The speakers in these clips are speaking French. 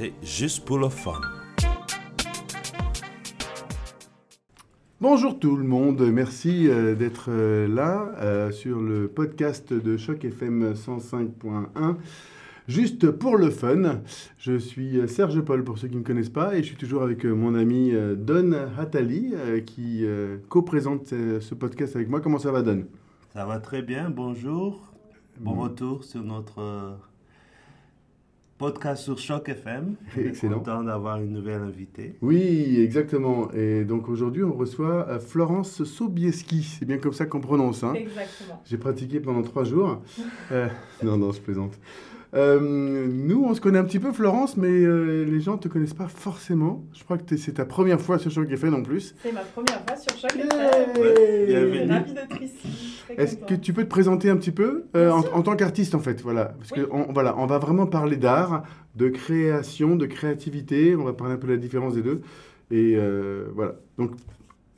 c'est juste pour le fun. Bonjour tout le monde, merci euh, d'être euh, là euh, sur le podcast de Choc FM 105.1. Juste pour le fun, je suis Serge Paul pour ceux qui ne me connaissent pas et je suis toujours avec mon ami Don Hatali qui co-présente ce podcast avec moi. Comment ça va Don? Ça va très bien, bonjour. Bon retour sur notre podcast sur Choc FM. Excellent. Content d'avoir une nouvelle invitée. Oui, exactement. Et donc aujourd'hui, on reçoit euh, Florence Sobieski. C'est bien comme ça qu'on prononce. Hein exactement. J'ai pratiqué pendant trois jours. euh, non, non, je plaisante. Euh, nous, on se connaît un petit peu, Florence, mais euh, les gens ne te connaissent pas forcément. Je crois que c'est ta première fois sur Choc FM en plus. C'est ma première fois sur Choc FM. Ouais, bienvenue. Ravie d'être ici. Très Est-ce que tu peux te présenter un petit peu euh, en, tant qu'artiste en fait, voilà, parce Oui. que on, voilà, on va vraiment parler d'art, de création, de créativité. On va parler un peu de la différence des deux, et euh, voilà. Donc,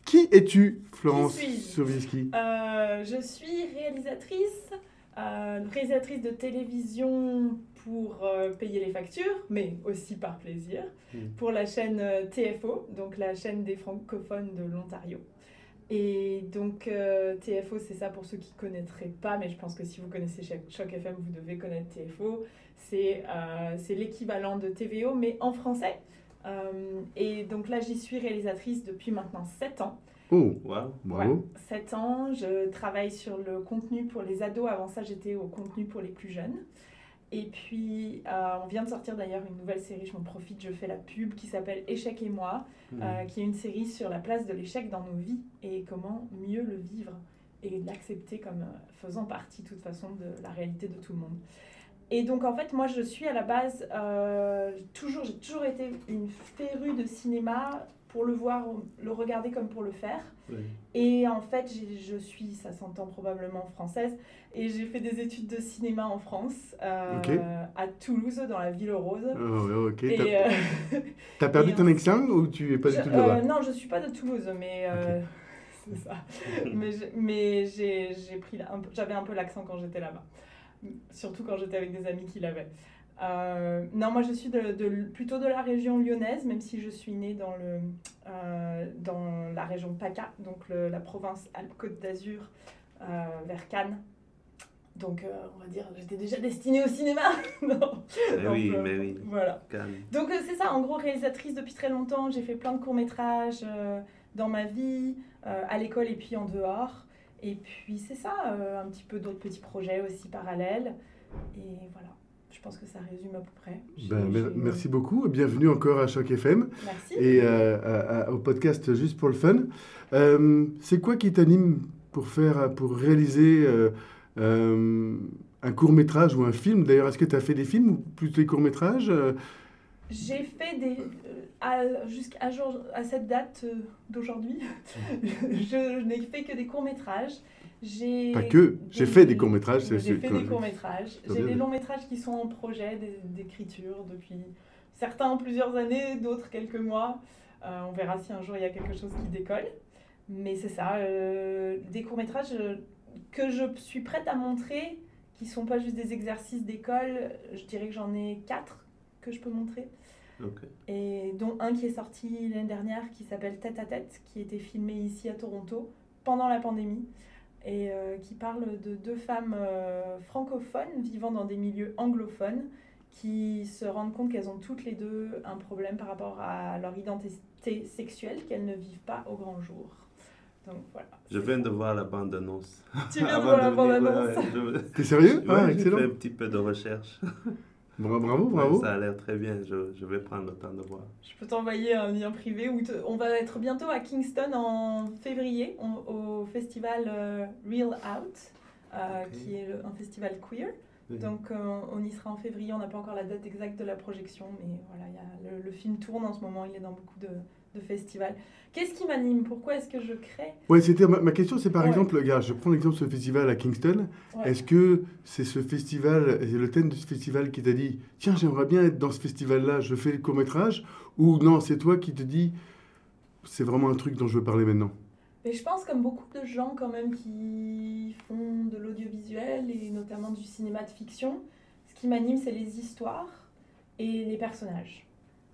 qui es-tu, Florence Sobieski Euh, je suis réalisatrice, euh, réalisatrice de télévision pour euh, payer les factures, mais aussi par plaisir, Mm. pour la chaîne euh, TFO, donc la chaîne des francophones de l'Ontario. Et donc euh, TFO, c'est ça pour ceux qui ne connaîtraient pas, mais je pense que si vous connaissez Choc- FM, vous devez connaître TFO. C'est l'équivalent de TVO, mais en français. Et donc là, j'y suis réalisatrice depuis maintenant 7 ans. Oh, Wow. bravo. 7 ans, je travaille sur le contenu pour les ados. Avant ça, j'étais au contenu pour les plus jeunes. Et puis, euh, on vient de sortir d'ailleurs une nouvelle série, je m'en profite, je fais la pub qui s'appelle Échec et moi, euh, qui est une série sur la place de l'échec dans nos vies et comment mieux le vivre et l'accepter comme euh, faisant partie de toute façon de la réalité de tout le monde. Et donc en fait, moi je suis à la base, euh, toujours, j'ai toujours été une férue de cinéma pour le voir, le regarder comme pour le faire. Oui. Et en fait, je suis, ça s'entend probablement française, et j'ai fait des études de cinéma en France, euh, à Toulouse, dans la ville rose. Oh, ok. T'as euh, t'as perdu ton on- accent ou tu es pas je- du tout là-bas euh, Non, je suis pas de Toulouse, mais c'est ça. mais mais j'ai pris, un peu- j'avais un peu l'accent quand j'étais là-bas, surtout quand j'étais avec des amis qui l'avaient. Euh, non, moi je suis de, de- plutôt de la région lyonnaise, même si je suis née dans, le, euh, dans la région PACA, donc le- la province Alpes-Côte d'Azur, euh, vers Cannes. Donc on va dire, j'étais déjà destinée au cinéma. non. Mais oui, Donc, euh, mais oui. Voilà. Donc c'est ça, en gros, réalisatrice depuis très longtemps. J'ai fait plein de courts-métrages dans ma vie, à l'école et puis en dehors. Et puis c'est ça, un petit peu d'autres petits projets aussi parallèles. Et voilà, je pense que ça résume à peu près. Ben, merci beaucoup. Bienvenue encore à Choc FM Merci. et euh, à- à- au podcast Juste pour le fun. Euh, c'est quoi qui t'anime pour faire, pour réaliser euh, euh, un court métrage ou un film? D'ailleurs, est-ce que tu as fait des films ou plutôt des courts métrages J'ai fait des. à- Jusqu'à jour- à cette date euh, d'aujourd'hui, je n'ai fait que des courts-métrages. J'ai Pas que, j'ai fait des courts-métrages, c'est- J'ai fait des courts-métrages. J'ai des dire- longs-métrages qui sont en projet d'écriture depuis certains plusieurs années, d'autres quelques mois. Euh, on verra si un jour il y a quelque chose qui décolle. Mais c'est ça, euh, des courts-métrages euh, que je suis prête à montrer, qui sont pas juste des exercices d'école. Je dirais que j'en ai quatre que je peux montrer Ok. et dont un qui est sorti l'année dernière qui s'appelle Tête à Tête, qui a été filmé ici à Toronto pendant la pandémie et euh, qui parle de deux femmes euh, francophones vivant dans des milieux anglophones qui se rendent compte qu'elles ont toutes les deux un problème par rapport à leur identité sexuelle qu'elles ne vivent pas au grand jour. Donc voilà. Je viens de voir la bande-annonce. Tu viens de voir la bande-annonce. ouais, ouais, T'es sérieux? Je- Ah, ouais, J'ai excellent. fait un petit peu de recherche. Bra- Bravo, Ouais, bravo. ça a l'air très bien. Je, je vais prendre le temps de voir. Je peux t'envoyer un lien privé où te- on va être bientôt à Kingston en février on- au festival euh, Real Out, euh, qui est le- un festival queer. Oui. Donc euh, on y sera en février, on n'a pas encore la date exacte de la projection, mais voilà, il y a- le, le film tourne en ce moment, il est dans beaucoup de, de festivals. Qu'est-ce qui m'anime? Pourquoi est-ce que je crée? Ouais, c'était ma, ma question, c'est par Ouais. exemple, regarde, je prends l'exemple de ce festival à Kingston. Ouais. Est-ce que c'est ce festival, c'est le thème de ce festival qui t'a dit, tiens, j'aimerais bien être dans ce festival-là, je fais le court métrage, ou non, c'est toi qui te dis, c'est vraiment un truc dont je veux parler maintenant? Mais je pense comme beaucoup de gens quand même qui font de l'audiovisuel et notamment du cinéma de fiction, ce qui m'anime c'est les histoires et les personnages.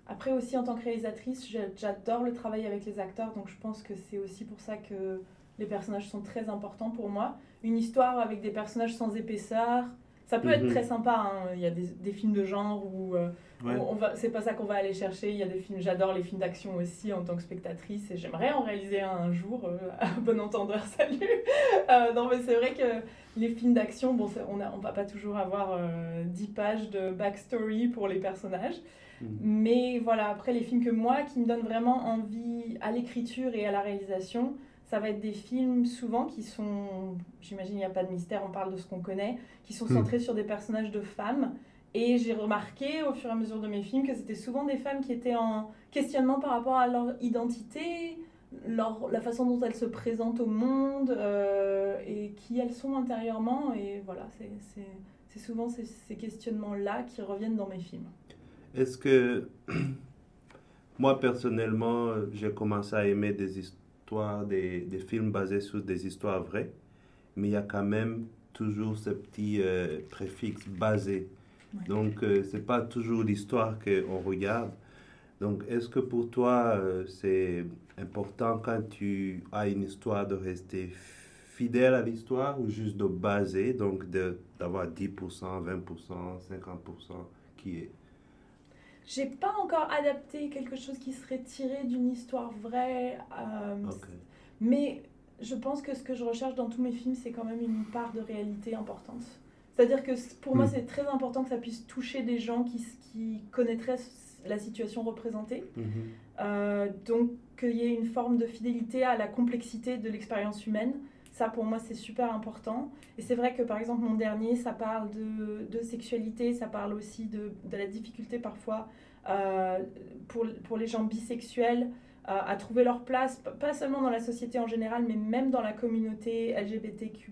Après aussi en tant que réalisatrice, j'adore le travail avec les acteurs, donc je pense que c'est aussi pour ça que les personnages sont très importants pour moi. Une histoire avec des personnages sans épaisseur, ça peut être mhm. très sympa. Hein. Il y a des, des, films de genre où euh, on, va, c'est pas ça qu'on va aller chercher. Il y a des films, j'adore les films d'action aussi en tant que spectatrice et j'aimerais en réaliser un, jour. Euh, à bon entendeur, salut. Euh, non, mais c'est vrai que les films d'action, bon, on, a, on va pas toujours avoir 10 pages de backstory pour les personnages. Mhm. Mais voilà, après les films que moi, qui me donnent vraiment envie à l'écriture et à la réalisation, ça va être des films souvent qui sont, j'imagine il n'y a pas de mystère, on parle de ce qu'on connaît, qui sont hmm. centrés sur des personnages de femmes. Et j'ai remarqué au fur et à mesure de mes films que c'était souvent des femmes qui étaient en questionnement par rapport à leur identité, leur, la façon dont elles se présentent au monde euh, et qui elles sont intérieurement. Et voilà, c'est souvent ces, ces questionnements-là qui reviennent dans mes films. Est-ce que moi personnellement, j'ai commencé à aimer des histoires des, des, films basés sur des histoires vraies, mais il y a quand même toujours ce petit euh, préfixe basé. Donc, euh, c'est pas toujours l'histoire qu'on regarde. Donc, est-ce que pour toi, euh, c'est important quand tu as une histoire de rester fidèle à l'histoire ou juste de baser, donc d'avoir 10%, 20%, 50% qui est j'ai pas encore adapté quelque chose qui serait tiré d'une histoire vraie. Euh, mais je pense que ce que je recherche dans tous mes films, c'est quand même une part de réalité importante. C'est-à-dire que pour moi, hmm. c'est très important que ça puisse toucher des gens qui, qui connaîtraient la situation représentée. Mhm. Euh, donc, qu'il y ait une forme de fidélité à la complexité de l'expérience humaine. Ça, pour moi, c'est super important. Et c'est vrai que, par exemple, mon dernier, ça parle de, de sexualité, ça parle aussi de, de la difficulté parfois euh, pour, pour, les gens bisexuels euh, à trouver leur place, pas seulement dans la société en général, mais même dans la communauté LGBTQ.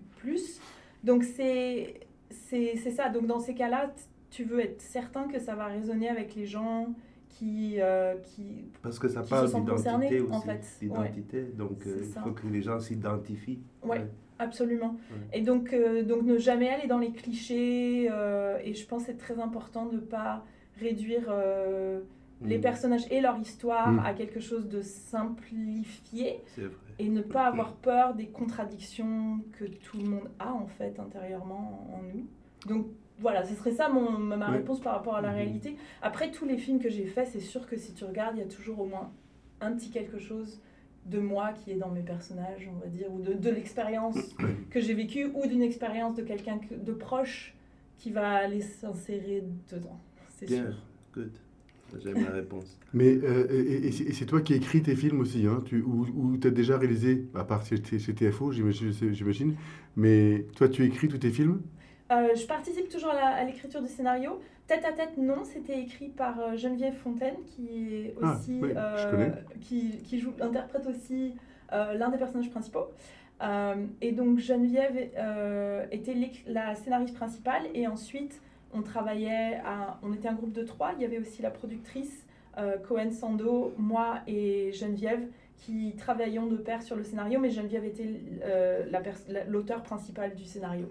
Donc, c'est ça. Donc, dans ces cas-là, tu veux être certain que ça va résonner avec les gens qui, euh, qui parce que ça parle d'identité aussi en fait. d'identité. Donc euh, il faut que les gens s'identifient. Ouais, absolument. Et donc euh, donc ne jamais aller dans les clichés et je pense que c'est très important de pas réduire les mm. personnages et leur histoire mm. à quelque chose de simplifié et ne pas avoir peur des contradictions que tout le monde a en fait intérieurement en nous. Donc voilà, ce serait ça mon, ma réponse par rapport à la mhm. réalité. Après, tous les films que j'ai faits, c'est sûr que si tu regardes, il y a toujours au moins un petit quelque chose de moi qui est dans mes personnages, on va dire, ou de, de l'expérience que j'ai vécue, ou d'une expérience de quelqu'un de proche qui va aller s'insérer dedans. C'est sûr. good. J'aime la réponse. Mais euh, et, c'est toi qui écris tes films aussi, hein, tu, ou, tu as déjà réalisé, à part chez, chez TFO, j'imagine, mais toi tu écris tous tes films? Euh, je participe toujours à l'écriture du scénario. Tête à tête, non, c'était écrit par euh, Geneviève Fontaine, qui est ah, aussi, euh, qui, qui, joue, interprète aussi l'un des personnages principaux. et donc Geneviève était la scénariste principale, et ensuite on travaillait, à, on était un groupe de trois. Il y avait aussi la productrice Cohen Sando, moi et Geneviève, qui travaillions de pair sur le scénario, mais Geneviève était l'auteur principal du scénario.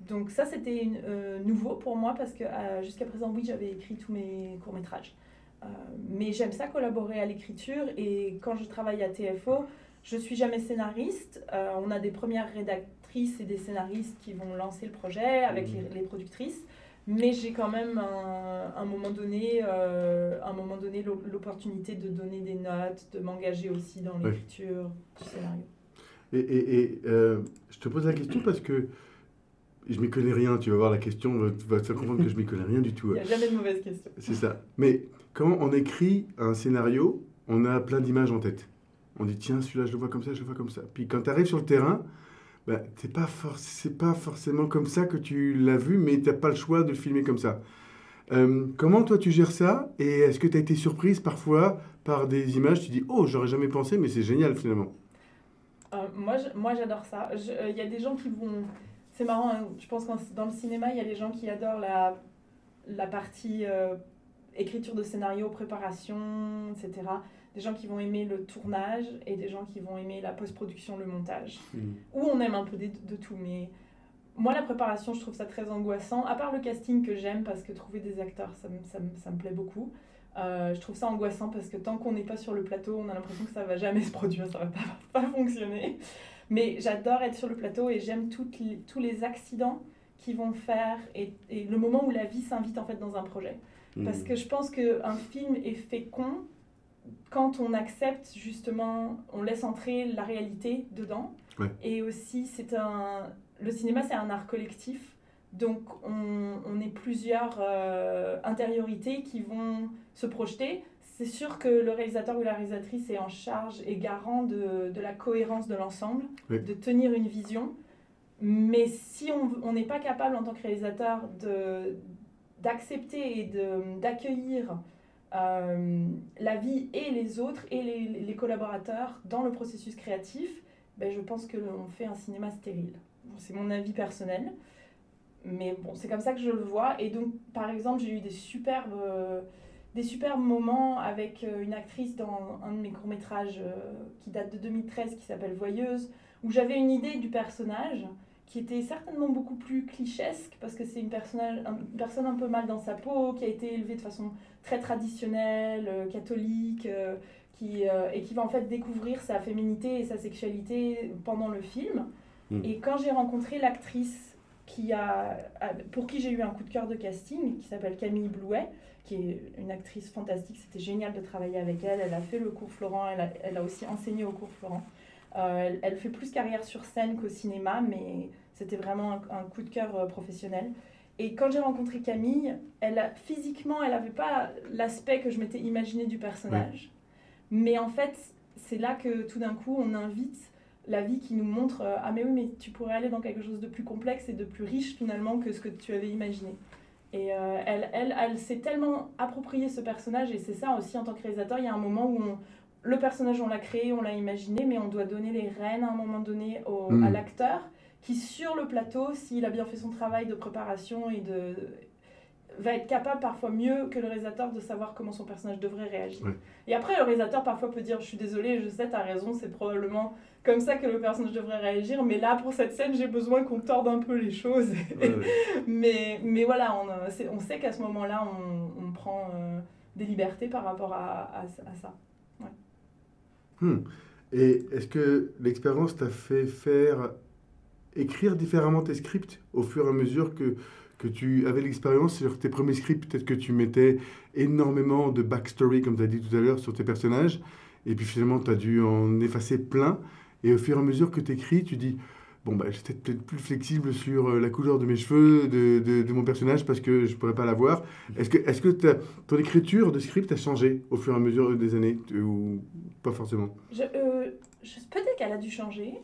Donc ça, c'était euh, nouveau pour moi parce que euh, jusqu'à présent, oui, j'avais écrit tous mes courts-métrages. Euh, mais j'aime ça collaborer à l'écriture et quand je travaille à TFO, je suis jamais scénariste. on a des premières rédactrices et des scénaristes qui vont lancer le projet avec les, les productrices. Mais j'ai quand même un, un, moment donné, un moment donné l'opportunité de donner des notes, de m'engager aussi dans l'écriture du scénario. Et, et, et je te pose la question parce que je m'y connais rien, tu vas voir la question, tu vas te comprendre que je m'y connais rien du tout. Il n'y a jamais de mauvaise question. C'est ça. Mais comment on écrit un scénario, on a plein d'images en tête. On dit, tiens, celui-là, je le vois comme ça, je le vois comme ça. Puis quand tu arrives sur le terrain, bah, c'est pas, pas forcément comme ça que tu l'as vu, mais tu n'as pas le choix de le filmer comme ça. Euh, comment toi tu gères ça Et est-ce que tu as été surprise parfois par des images Tu dis, oh, j'aurais jamais pensé, mais c'est génial finalement? Euh, moi, j'adore ça. Il y a des gens qui vont c'est marrant, hein, je pense que dans le cinéma, il y a des gens qui adorent la, la partie euh, écriture de scénario, préparation, etc. Des gens qui vont aimer le tournage et des gens qui vont aimer la post-production, le montage. Mm. Ou on aime un peu de, de, tout, mais moi, la préparation, je trouve ça très angoissant. À part le casting que j'aime, parce que trouver des acteurs, ça, ça, ça me plaît beaucoup. Euh, je trouve ça angoissant parce que tant qu'on n'est pas sur le plateau, on a l'impression que ça va jamais se produire, ça va pas, pas fonctionner. Mais j'adore être sur le plateau et j'aime les, tous les accidents qui vont faire et, et, le moment où la vie s'invite en fait dans un projet. Parce hmm. que je pense qu'un film est fécond quand on accepte justement, on laisse entrer la réalité dedans. Et aussi, c'est un, le cinéma, c'est un art collectif. Donc, on, on est plusieurs euh, intériorités qui vont se projeter. C'est sûr que le réalisateur ou la réalisatrice est en charge et garant de, de la cohérence de l'ensemble, de tenir une vision. Mais si on n'est pas capable en tant que réalisateur d'accepter et d'accueillir euh, la vie et les autres et les, les collaborateurs dans le processus créatif, ben, je pense qu'on fait un cinéma stérile. c'est mon avis personnel. Mais bon, c'est comme ça que je le vois. Et donc, par exemple, j'ai eu des superbes, euh, des superbes moments avec euh, une actrice dans un de mes courts-métrages qui date de 2013 qui s'appelle Voyeuse, où j'avais une idée du personnage qui était certainement beaucoup plus clichésque parce que c'est une, une, personne un peu mal dans sa peau, qui a été élevée de façon très traditionnelle, euh, catholique, euh, qui, euh, et qui va en fait découvrir sa féminité et sa sexualité pendant le film. Hmm. Et quand j'ai rencontré l'actrice qui a, pour qui j'ai eu un coup de cœur de casting, qui s'appelle Camille Blouet, qui est une actrice fantastique, c'était génial de travailler avec elle, elle a fait le cours Florent, elle a, elle a aussi enseigné au cours Florent. Euh, elle, fait plus carrière sur scène qu'au cinéma, mais c'était vraiment un, coup de cœur euh, professionnel. Et quand j'ai rencontré Camille, elle a, physiquement, elle n'avait pas l'aspect que je m'étais imaginé du personnage. Mais en fait, c'est là que tout d'un coup, on invite la vie qui nous montre euh, Ah, mais oui, mais tu pourrais aller dans quelque chose de plus complexe et de plus riche finalement que ce que tu avais imaginé. Et elle, elle, elle s'est tellement approprié ce personnage, et c'est ça aussi en tant que réalisateur, il y a un moment où on, le personnage, on l'a créé, on l'a imaginé, mais on doit donner les rênes à un moment donné au, hmm. à l'acteur qui, sur le plateau, s'il a bien fait son travail de préparation et de va être capable parfois mieux que le réalisateur de savoir comment son personnage devrait réagir. Et après, le réalisateur parfois peut dire, je suis désolé, je sais, tu as raison, c'est probablement comme ça que le personnage devrait réagir, mais là, pour cette scène, j'ai besoin qu'on torde un peu les choses. mais, mais voilà, on, on sait qu'à ce moment-là, on, on prend euh, des libertés par rapport à, à ça. Hmm. Et est-ce que l'expérience t'a fait faire écrire différemment tes scripts au fur et à mesure que, que tu avais l'expérience sur tes premiers scripts? Peut-être que tu mettais énormément de backstory, comme tu as dit tout à l'heure, sur tes personnages, et puis finalement tu as dû en effacer plein. Et au fur et à mesure que tu écris, tu dis bon, bah, j'étais peut-être plus flexible sur euh, la couleur de mes cheveux, de, de, mon personnage, parce que je ne pourrais pas l'avoir. Est-ce que, est-ce que ton écriture de script a changé au fur et à mesure des années, ou pas forcément? Euh, Peut-être qu'elle a dû changer.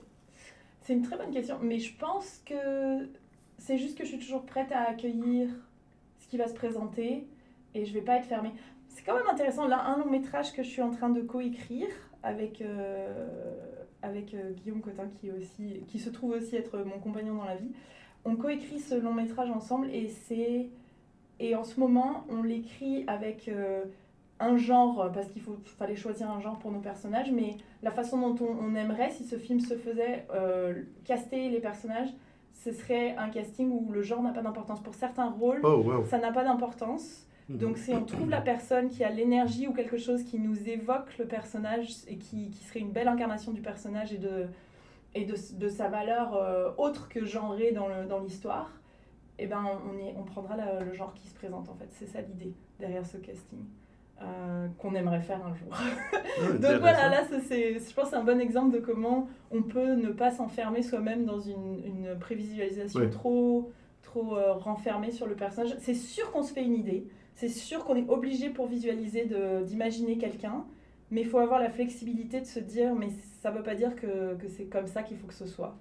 C'est une très bonne question, mais je pense que c'est juste que je suis toujours prête à accueillir ce qui va se présenter et je ne vais pas être fermée. C'est quand même intéressant, là, un long métrage que je suis en train de coécrire avec... Euh, avec euh, Guillaume Cotin qui, aussi, qui se trouve aussi être mon compagnon dans la vie. On coécrit ce long métrage ensemble et c'est et en ce moment on l'écrit avec euh, un genre parce qu'il fallait choisir un genre pour nos personnages, mais la façon dont on, aimerait si ce film se faisait euh, caster les personnages, ce serait un casting où le genre n'a pas d'importance. Pour certains rôles, oh, ça n'a pas d'importance. Mhm. Donc si on trouve la personne qui a l'énergie ou quelque chose qui nous évoque le personnage et qui, qui serait une belle incarnation du personnage et de, et de, de sa valeur euh, autre que genrée dans l'histoire, eh ben on, on prendra le genre qui se présente en fait. C'est ça l'idée derrière ce casting. Euh, qu'on aimerait faire un jour. Donc voilà, là, c'est, je pense que c'est un bon exemple de comment on peut ne pas s'enfermer soi-même dans une, une prévisualisation trop, trop euh, renfermée sur le personnage. C'est sûr qu'on se fait une idée, c'est sûr qu'on est obligé pour visualiser d'imaginer quelqu'un, mais il faut avoir la flexibilité de se dire, mais ça ne veut pas dire que, que c'est comme ça qu'il faut que ce soit.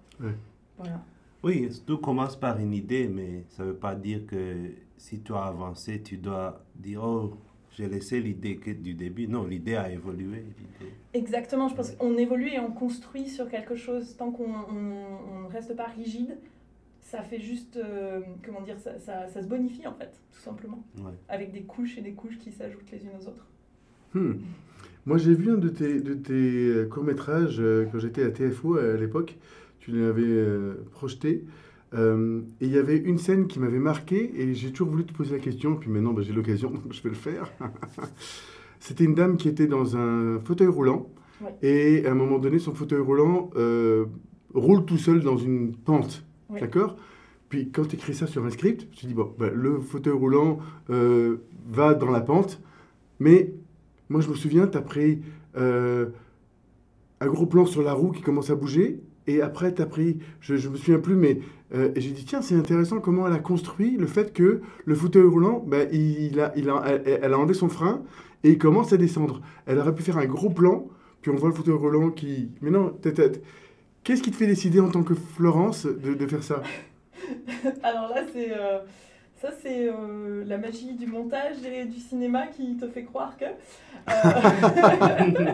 Voilà. Oui, tout commence par une idée, mais ça ne veut pas dire que si tu as avancé, tu dois dire, oh, j'ai laissé l'idée du début. Non, l'idée a évolué. Exactement, je pense qu'on évolue et on construit sur quelque chose tant qu'on ne reste pas rigide ça fait juste, euh, comment dire, ça, ça, ça, se bonifie en fait, tout simplement. Avec des couches et des couches qui s'ajoutent les unes aux autres. Hmm. Moi j'ai vu un de tes, de tes euh, courts-métrages euh, quand j'étais à TFO à l'époque, tu l'avais projeté. Euh, et il y avait une scène qui m'avait marqué et j'ai toujours voulu te poser la question. Puis maintenant, bah, j'ai l'occasion, donc je vais le faire. C'était une dame qui était dans un fauteuil roulant. Ouais. Et à un moment donné, son fauteuil roulant roule tout seul dans une pente. D'accord Puis quand tu écris ça sur un script, tu dis, bon, bah, le fauteuil roulant euh, va dans la pente. Mais moi, je me souviens, tu as pris euh, un gros plan sur la roue qui commence à bouger. Et après, tu as pris, je ne me souviens plus, mais euh, j'ai dit, tiens, c'est intéressant comment elle a construit le fait que le fauteuil roulant, bah, il a, il a, elle, a enlevé son frein et il commence à descendre. Elle aurait pu faire un gros plan, puis on voit le fauteuil roulant qui... Mais non, t'as- t'as- qu'est-ce qui te fait décider en tant que Florence de, faire ça? Alors là, c'est euh, euh, la magie du montage et du cinéma qui te fait croire que. euh,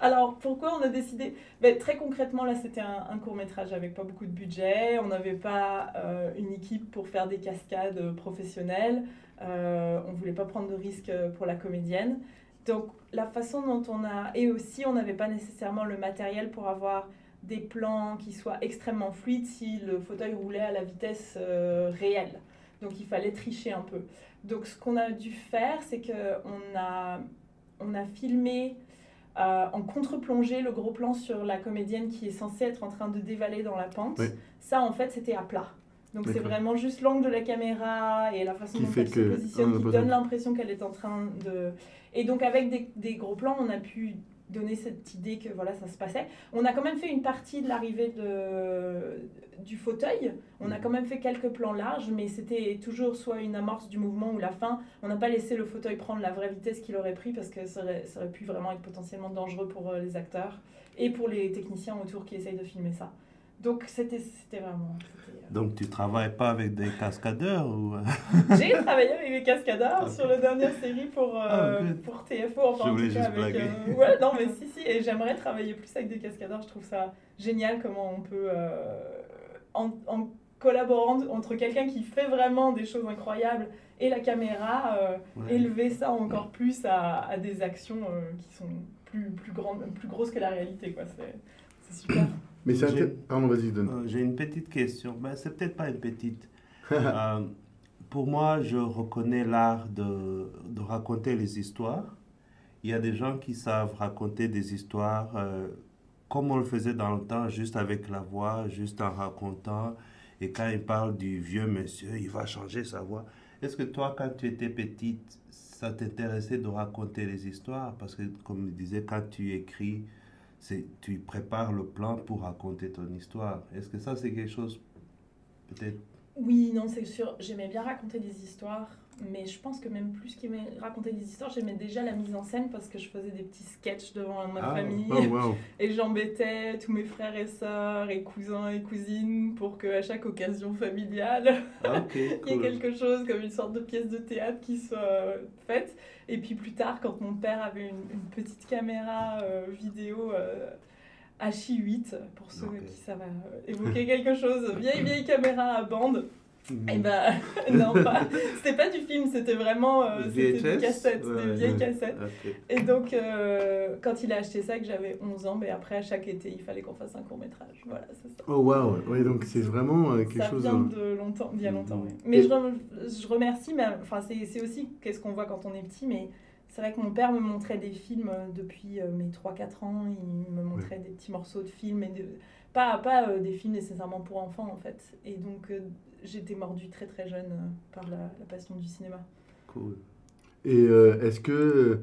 Alors pourquoi on a décidé? Ben, Très concrètement, là, c'était un, court métrage avec pas beaucoup de budget. On n'avait pas une équipe pour faire des cascades professionnelles. On voulait pas prendre de risques pour la comédienne. Donc la façon dont on a et aussi on n'avait pas nécessairement le matériel pour avoir des plans qui soient extrêmement fluides si le fauteuil roulait à la vitesse euh, réelle. Donc il fallait tricher un peu. Donc ce qu'on a dû faire, c'est qu'on a, on a filmé euh, en contre-plongée le gros plan sur la comédienne qui est censée être en train de dévaler dans la pente. Oui. Ça en fait c'était à plat. Donc c'est vraiment juste l'angle de la caméra et la façon Qui dont elle se positionne qui donne l'impression qu'elle est en train de... Et donc avec des, des gros plans, on a pu donner cette idée que voilà ça se passait. On a quand même fait une partie de l'arrivée de, du fauteuil. On a Mhm. quand même fait quelques plans larges, mais c'était toujours soit une amorce du mouvement ou la fin. On n'a pas laissé le fauteuil prendre la vraie vitesse qu'il aurait pris parce que ça aurait, ça aurait pu vraiment être potentiellement dangereux pour euh, les acteurs et pour les techniciens autour qui essayent de filmer ça. Donc c'était vraiment... euh, Donc tu travailles pas avec des cascadeurs ou? J'ai travaillé avec des cascadeurs sur la dernière série pour, euh, Ah, pour TFO. Enfin, Je en voulais tout cas, juste avec, euh, Ouais, non, mais si, si. Et j'aimerais travailler plus avec des cascadeurs. Je trouve ça génial comment on peut, euh, en, en collaborant entre quelqu'un qui fait vraiment des choses incroyables et la caméra, ouais. élever ça encore plus à, à des actions qui sont plus, plus, grandes, plus grosses que la réalité. quoi. C'est c'est super. Mais c'est J'ai- inté- Pardon, vas-y, donne. Euh, J'ai une petite question. Ben, c'est peut-être pas une petite. Euh, pour moi, je reconnais l'art de, de raconter les histoires. Il y a des gens qui savent raconter des histoires euh, comme on le faisait dans le temps, juste avec la voix, juste en racontant. Et quand il parle du vieux monsieur, il va changer sa voix. Est-ce que toi, quand tu étais petite, ça t'intéressait de raconter les histoires? Parce que, comme je disais, quand tu écris, c'est tu prépares le plan pour raconter ton histoire. Est-ce que ça, c'est quelque chose, peut-être? Oui, non, c'est sûr. J'aimais bien raconter des histoires, mais je pense que même plus qu'aimer raconter des histoires, j'aimais déjà la mise en scène parce que je faisais des petits sketchs devant ma Ah, famille Oh, wow. et j'embêtais tous mes frères et sœurs et cousins et cousines pour qu'à chaque occasion familiale, Ah, il y ait cool. quelque chose comme une sorte de pièce de théâtre qui soit faite. Et puis plus tard, quand mon père avait une, une petite caméra euh, vidéo euh, HI8, pour ceux qui savent euh, évoquer quelque chose, vieille vieille caméra à bande. Eh ben, non, pas. C'était pas du film, c'était vraiment euh, c'était des cassettes, Ouais, des vieilles ouais. cassettes. Ok. Et donc, euh, quand il a acheté ça, que j'avais 11 ans, mais après, à chaque été, il fallait qu'on fasse un court métrage. Voilà, c'est ça. Oh, wow. Oui, donc c'est vraiment euh, quelque Ça chose. vient hein. de longtemps, d'il y a longtemps, Mhm. oui. Mais Et- je, rem- je remercie, mais enfin, c'est c'est aussi qu'est-ce qu'on voit quand on est petit, mais c'est vrai que mon père me montrait des films euh, depuis euh, mes 3-4 ans, il me montrait des petits morceaux de films, et de, pas, pas euh, des films nécessairement pour enfants en fait. Et donc euh, j'étais mordue très très jeune euh, par la, la passion du cinéma. Cool. Et euh, est-ce que. euh,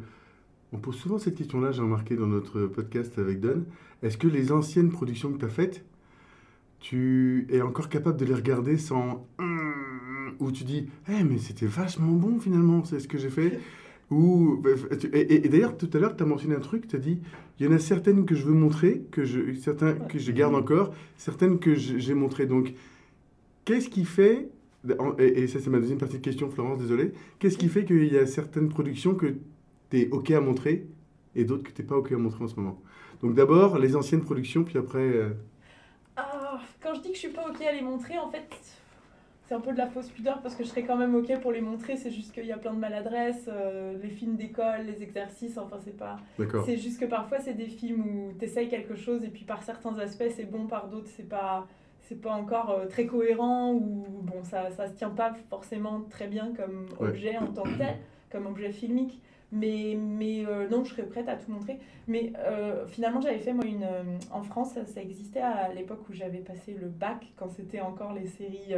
On pose souvent cette question-là, j'ai remarqué dans notre podcast avec Don. Est-ce que les anciennes productions que tu as faites, tu es encore capable de les regarder sans. Hum, Ou tu dis, eh, mais c'était vachement bon finalement, c'est ce que j'ai fait Ou. tu- Et, et- et d'ailleurs, tout à l'heure, tu as mentionné un truc, tu as dit, il y en a certaines que je veux montrer, que je, certains, que je garde encore, certaines que j'ai montrées. Donc, qu'est-ce qui fait. Et, et ça, c'est ma deuxième partie de question, Florence, désolé. Qu'est-ce qui fait qu'il y a certaines productions que tu es OK à montrer et d'autres que tu n'es pas OK à montrer en ce moment? Donc d'abord, les anciennes productions, puis après... euh, Ah, quand je dis que je suis pas ok à les montrer, en fait, c'est un peu de la fausse pudeur parce que je serais quand même ok pour les montrer. C'est juste qu'il y a plein de maladresses, euh, les films d'école, les exercices, enfin, c'est pas. D'accord. C'est juste que parfois, c'est des films où tu essayes quelque chose et puis par certains aspects, c'est bon, par d'autres, c'est pas. C'est pas encore euh, très cohérent ou bon, ça, ça se tient pas forcément très bien comme Ouais. objet en tant que tel, comme objet filmique. Mais, mais euh, non, je serais prête à tout montrer. Mais euh, finalement, j'avais fait, moi, une. euh, en France, ça, ça existait à l'époque où j'avais passé le bac, quand c'était encore les séries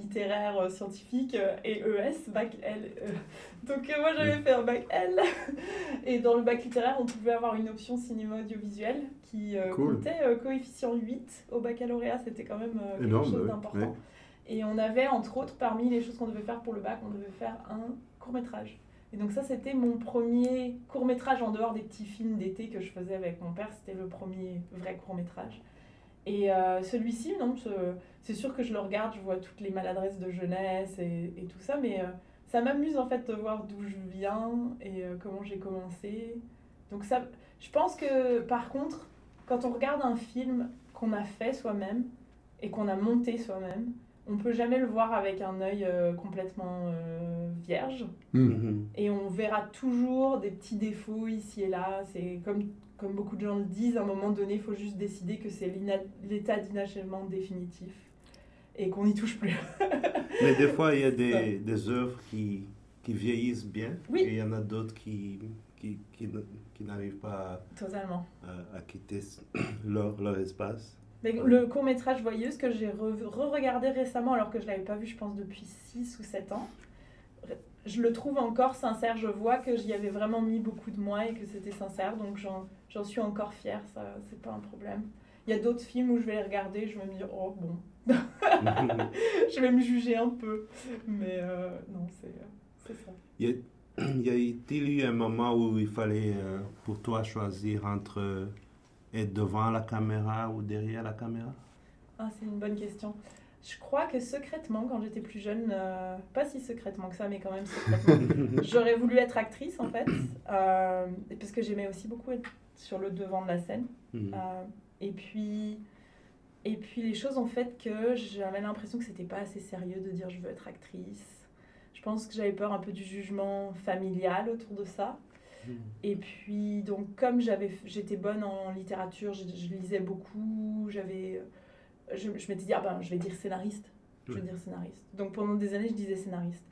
littéraires, scientifiques et ES, bac L. euh. Donc, moi, j'avais fait un bac L. Et dans le bac littéraire, on pouvait avoir une option cinéma audiovisuel qui euh, Cool. comptait euh, coefficient 8 au baccalauréat. C'était quand même euh, quelque Énorme, chose d'important. ouais. Et on avait, entre autres, parmi les choses qu'on devait faire pour le bac, on devait faire un court-métrage. Et donc ça, c'était mon premier court-métrage en dehors des petits films d'été que je faisais avec mon père. C'était le premier vrai court-métrage. Et euh, celui-ci, non, ce- c'est sûr que je le regarde, je vois toutes les maladresses de jeunesse et, et tout ça, mais euh, ça m'amuse en fait de voir d'où je viens et euh, comment j'ai commencé. Donc ça, je pense que par contre, quand on regarde un film qu'on a fait soi-même et qu'on a monté soi-même, on peut jamais le voir avec un œil euh, complètement euh, vierge. Mhm. Et on verra toujours des petits défauts ici et là. C'est comme, comme beaucoup de gens le disent, à un moment donné, il faut juste décider que c'est l'état d'inachèvement définitif et qu'on n'y touche plus. Mais des fois, il y a des, des œuvres qui, qui vieillissent bien. Oui. Et il y en a d'autres qui, qui, qui, ne- qui n'arrivent pas Totalement. à, à quitter leur, leur espace. Mais le court métrage Voyeuse que j'ai re- re-regardé récemment alors que je l'avais pas vu je pense depuis 6 ou 7 ans, je le trouve encore sincère. Je vois que j'y avais vraiment mis beaucoup de moi et que c'était sincère donc j'en suis encore fière, ça c'est pas un problème. Il y a d'autres films où je vais les regarder, je vais me dire oh bon, je vais me juger un peu. Mais euh, non, c'est ça. Y a- y a-t-il eu un moment où il fallait euh, pour toi choisir entre être devant la caméra ou derrière la caméra? Ah, c'est une bonne question. Je crois que secrètement, quand j'étais plus jeune, euh, pas si secrètement que ça, mais quand même secrètement, j'aurais voulu être actrice en fait, euh, parce que j'aimais aussi beaucoup être sur le devant de la scène. Mhm. Euh, et puis, et puis les choses ont fait que j'avais l'impression que c'était pas assez sérieux de dire je veux être actrice. Pense que j'avais peur un peu du jugement familial autour de ça. Mhm. Et puis, donc, comme j'avais, j'étais bonne en littérature, je, je lisais beaucoup, j'avais, je, je m'étais dit, ah ben, je vais dire scénariste. Je vais dire scénariste. Donc, pendant des années, je disais scénariste.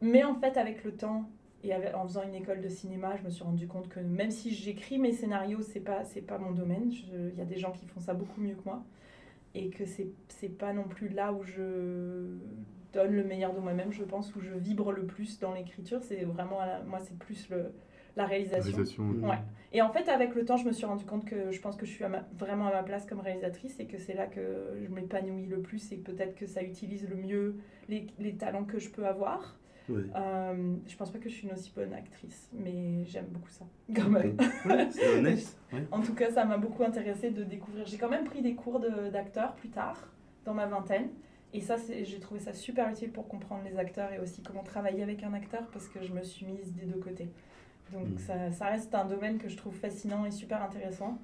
Mais en fait, avec le temps et avec- en faisant une école de cinéma, je me suis rendu compte que même si j'écris mes scénarios, c'est pas, c'est pas mon domaine. Il y a des gens qui font ça beaucoup mieux que moi. Et que c'est, c'est pas non plus là où je donne le meilleur de moi-même, je pense, où je vibre le plus dans l'écriture. C'est vraiment, moi, c'est plus le, la réalisation. Réalisation. Ouais. Et en fait, avec le temps, je me suis rendu compte que je pense que je suis à ma- vraiment à ma place comme réalisatrice et que c'est là que je m'épanouis le plus et peut-être que ça utilise le mieux les, les talents que je peux avoir. Oui. Euh, je pense pas que je suis une aussi bonne actrice, mais j'aime beaucoup ça, quand même. Ouais, c'est honnête. ouais. En tout cas, ça m'a beaucoup intéressée de découvrir. J'ai quand même pris des cours de- d'acteur plus tard, dans ma vingtaine. Et ça, j'ai trouvé ça super utile pour comprendre les acteurs et aussi comment travailler avec un acteur parce que je me suis mise des deux côtés. Donc Mm. ça, ça reste un domaine que je trouve fascinant et super intéressant.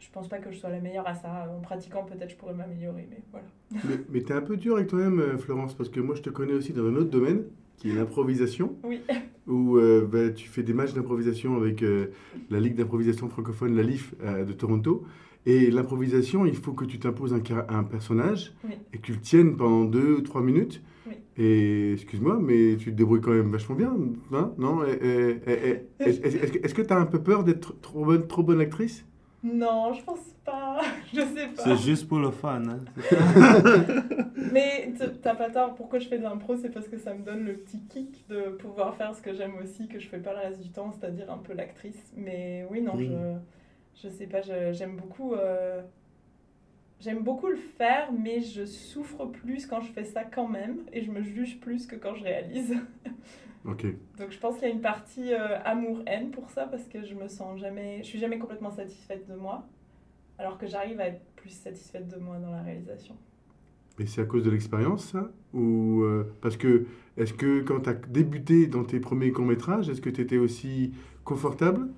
Je pense pas que je sois la meilleure à ça. En pratiquant, peut-être je pourrais m'améliorer, mais voilà. Mais, mais t'es un peu dur avec toi-même, euh, Florence, parce que moi je te connais aussi dans un autre domaine, qui est l'improvisation, Oui. où euh, bah, tu fais des matchs d'improvisation avec euh, la Ligue d'improvisation francophone, la LIF, euh, de Toronto. Et l'improvisation, il faut que tu t'imposes un, un personnage Oui. et que tu le tiennes pendant deux ou trois minutes. Oui. Et excuse-moi, mais tu te débrouilles quand même vachement bien, hein non? Est-ce que- tu as un peu peur d'être trop bonne, trop bonne actrice? Non, je pense pas. Je sais pas. C'est juste pour le fun. hein. Mais t'as pas tort, pourquoi je fais de l'impro, c'est parce que ça me donne le petit kick de pouvoir faire ce que j'aime aussi, que je fais pas le reste du temps, c'est-à-dire un peu l'actrice. Mais oui, non, Mm. je, je sais pas, j'aime beaucoup, euh, j'aime beaucoup le faire, mais je souffre plus quand je fais ça quand même, et je me juge plus que quand je réalise. Ok. Donc je pense qu'il y a une partie euh, amour-haine pour ça, parce que je me sens jamais, je suis jamais complètement satisfaite de moi, alors que j'arrive à être plus satisfaite de moi dans la réalisation. Et c'est à cause de l'expérience, ça? Ou euh, parce que est-ce que quand tu as débuté dans tes premiers courts-métrages, est-ce que tu étais aussi confortable?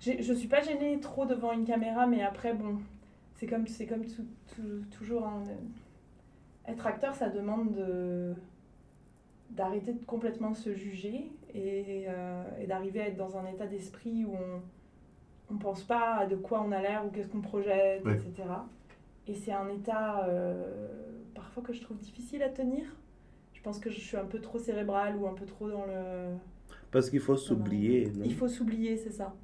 Je suis pas gênée trop devant une caméra, mais après, bon, c'est comme, comme tout- tout- toujours. hein, euh, être acteur, ça demande de d'arrêter de complètement se juger et, euh, et d'arriver à être dans un état d'esprit où on ne pense pas à de quoi on a l'air ou qu'est-ce qu'on projette, Ouais. etc. et c'est un état euh, parfois que je trouve difficile à tenir. Je pense que je suis un peu trop cérébrale ou un peu trop dans le... Parce qu'il faut s'oublier, non Il faut s'oublier, c'est ça.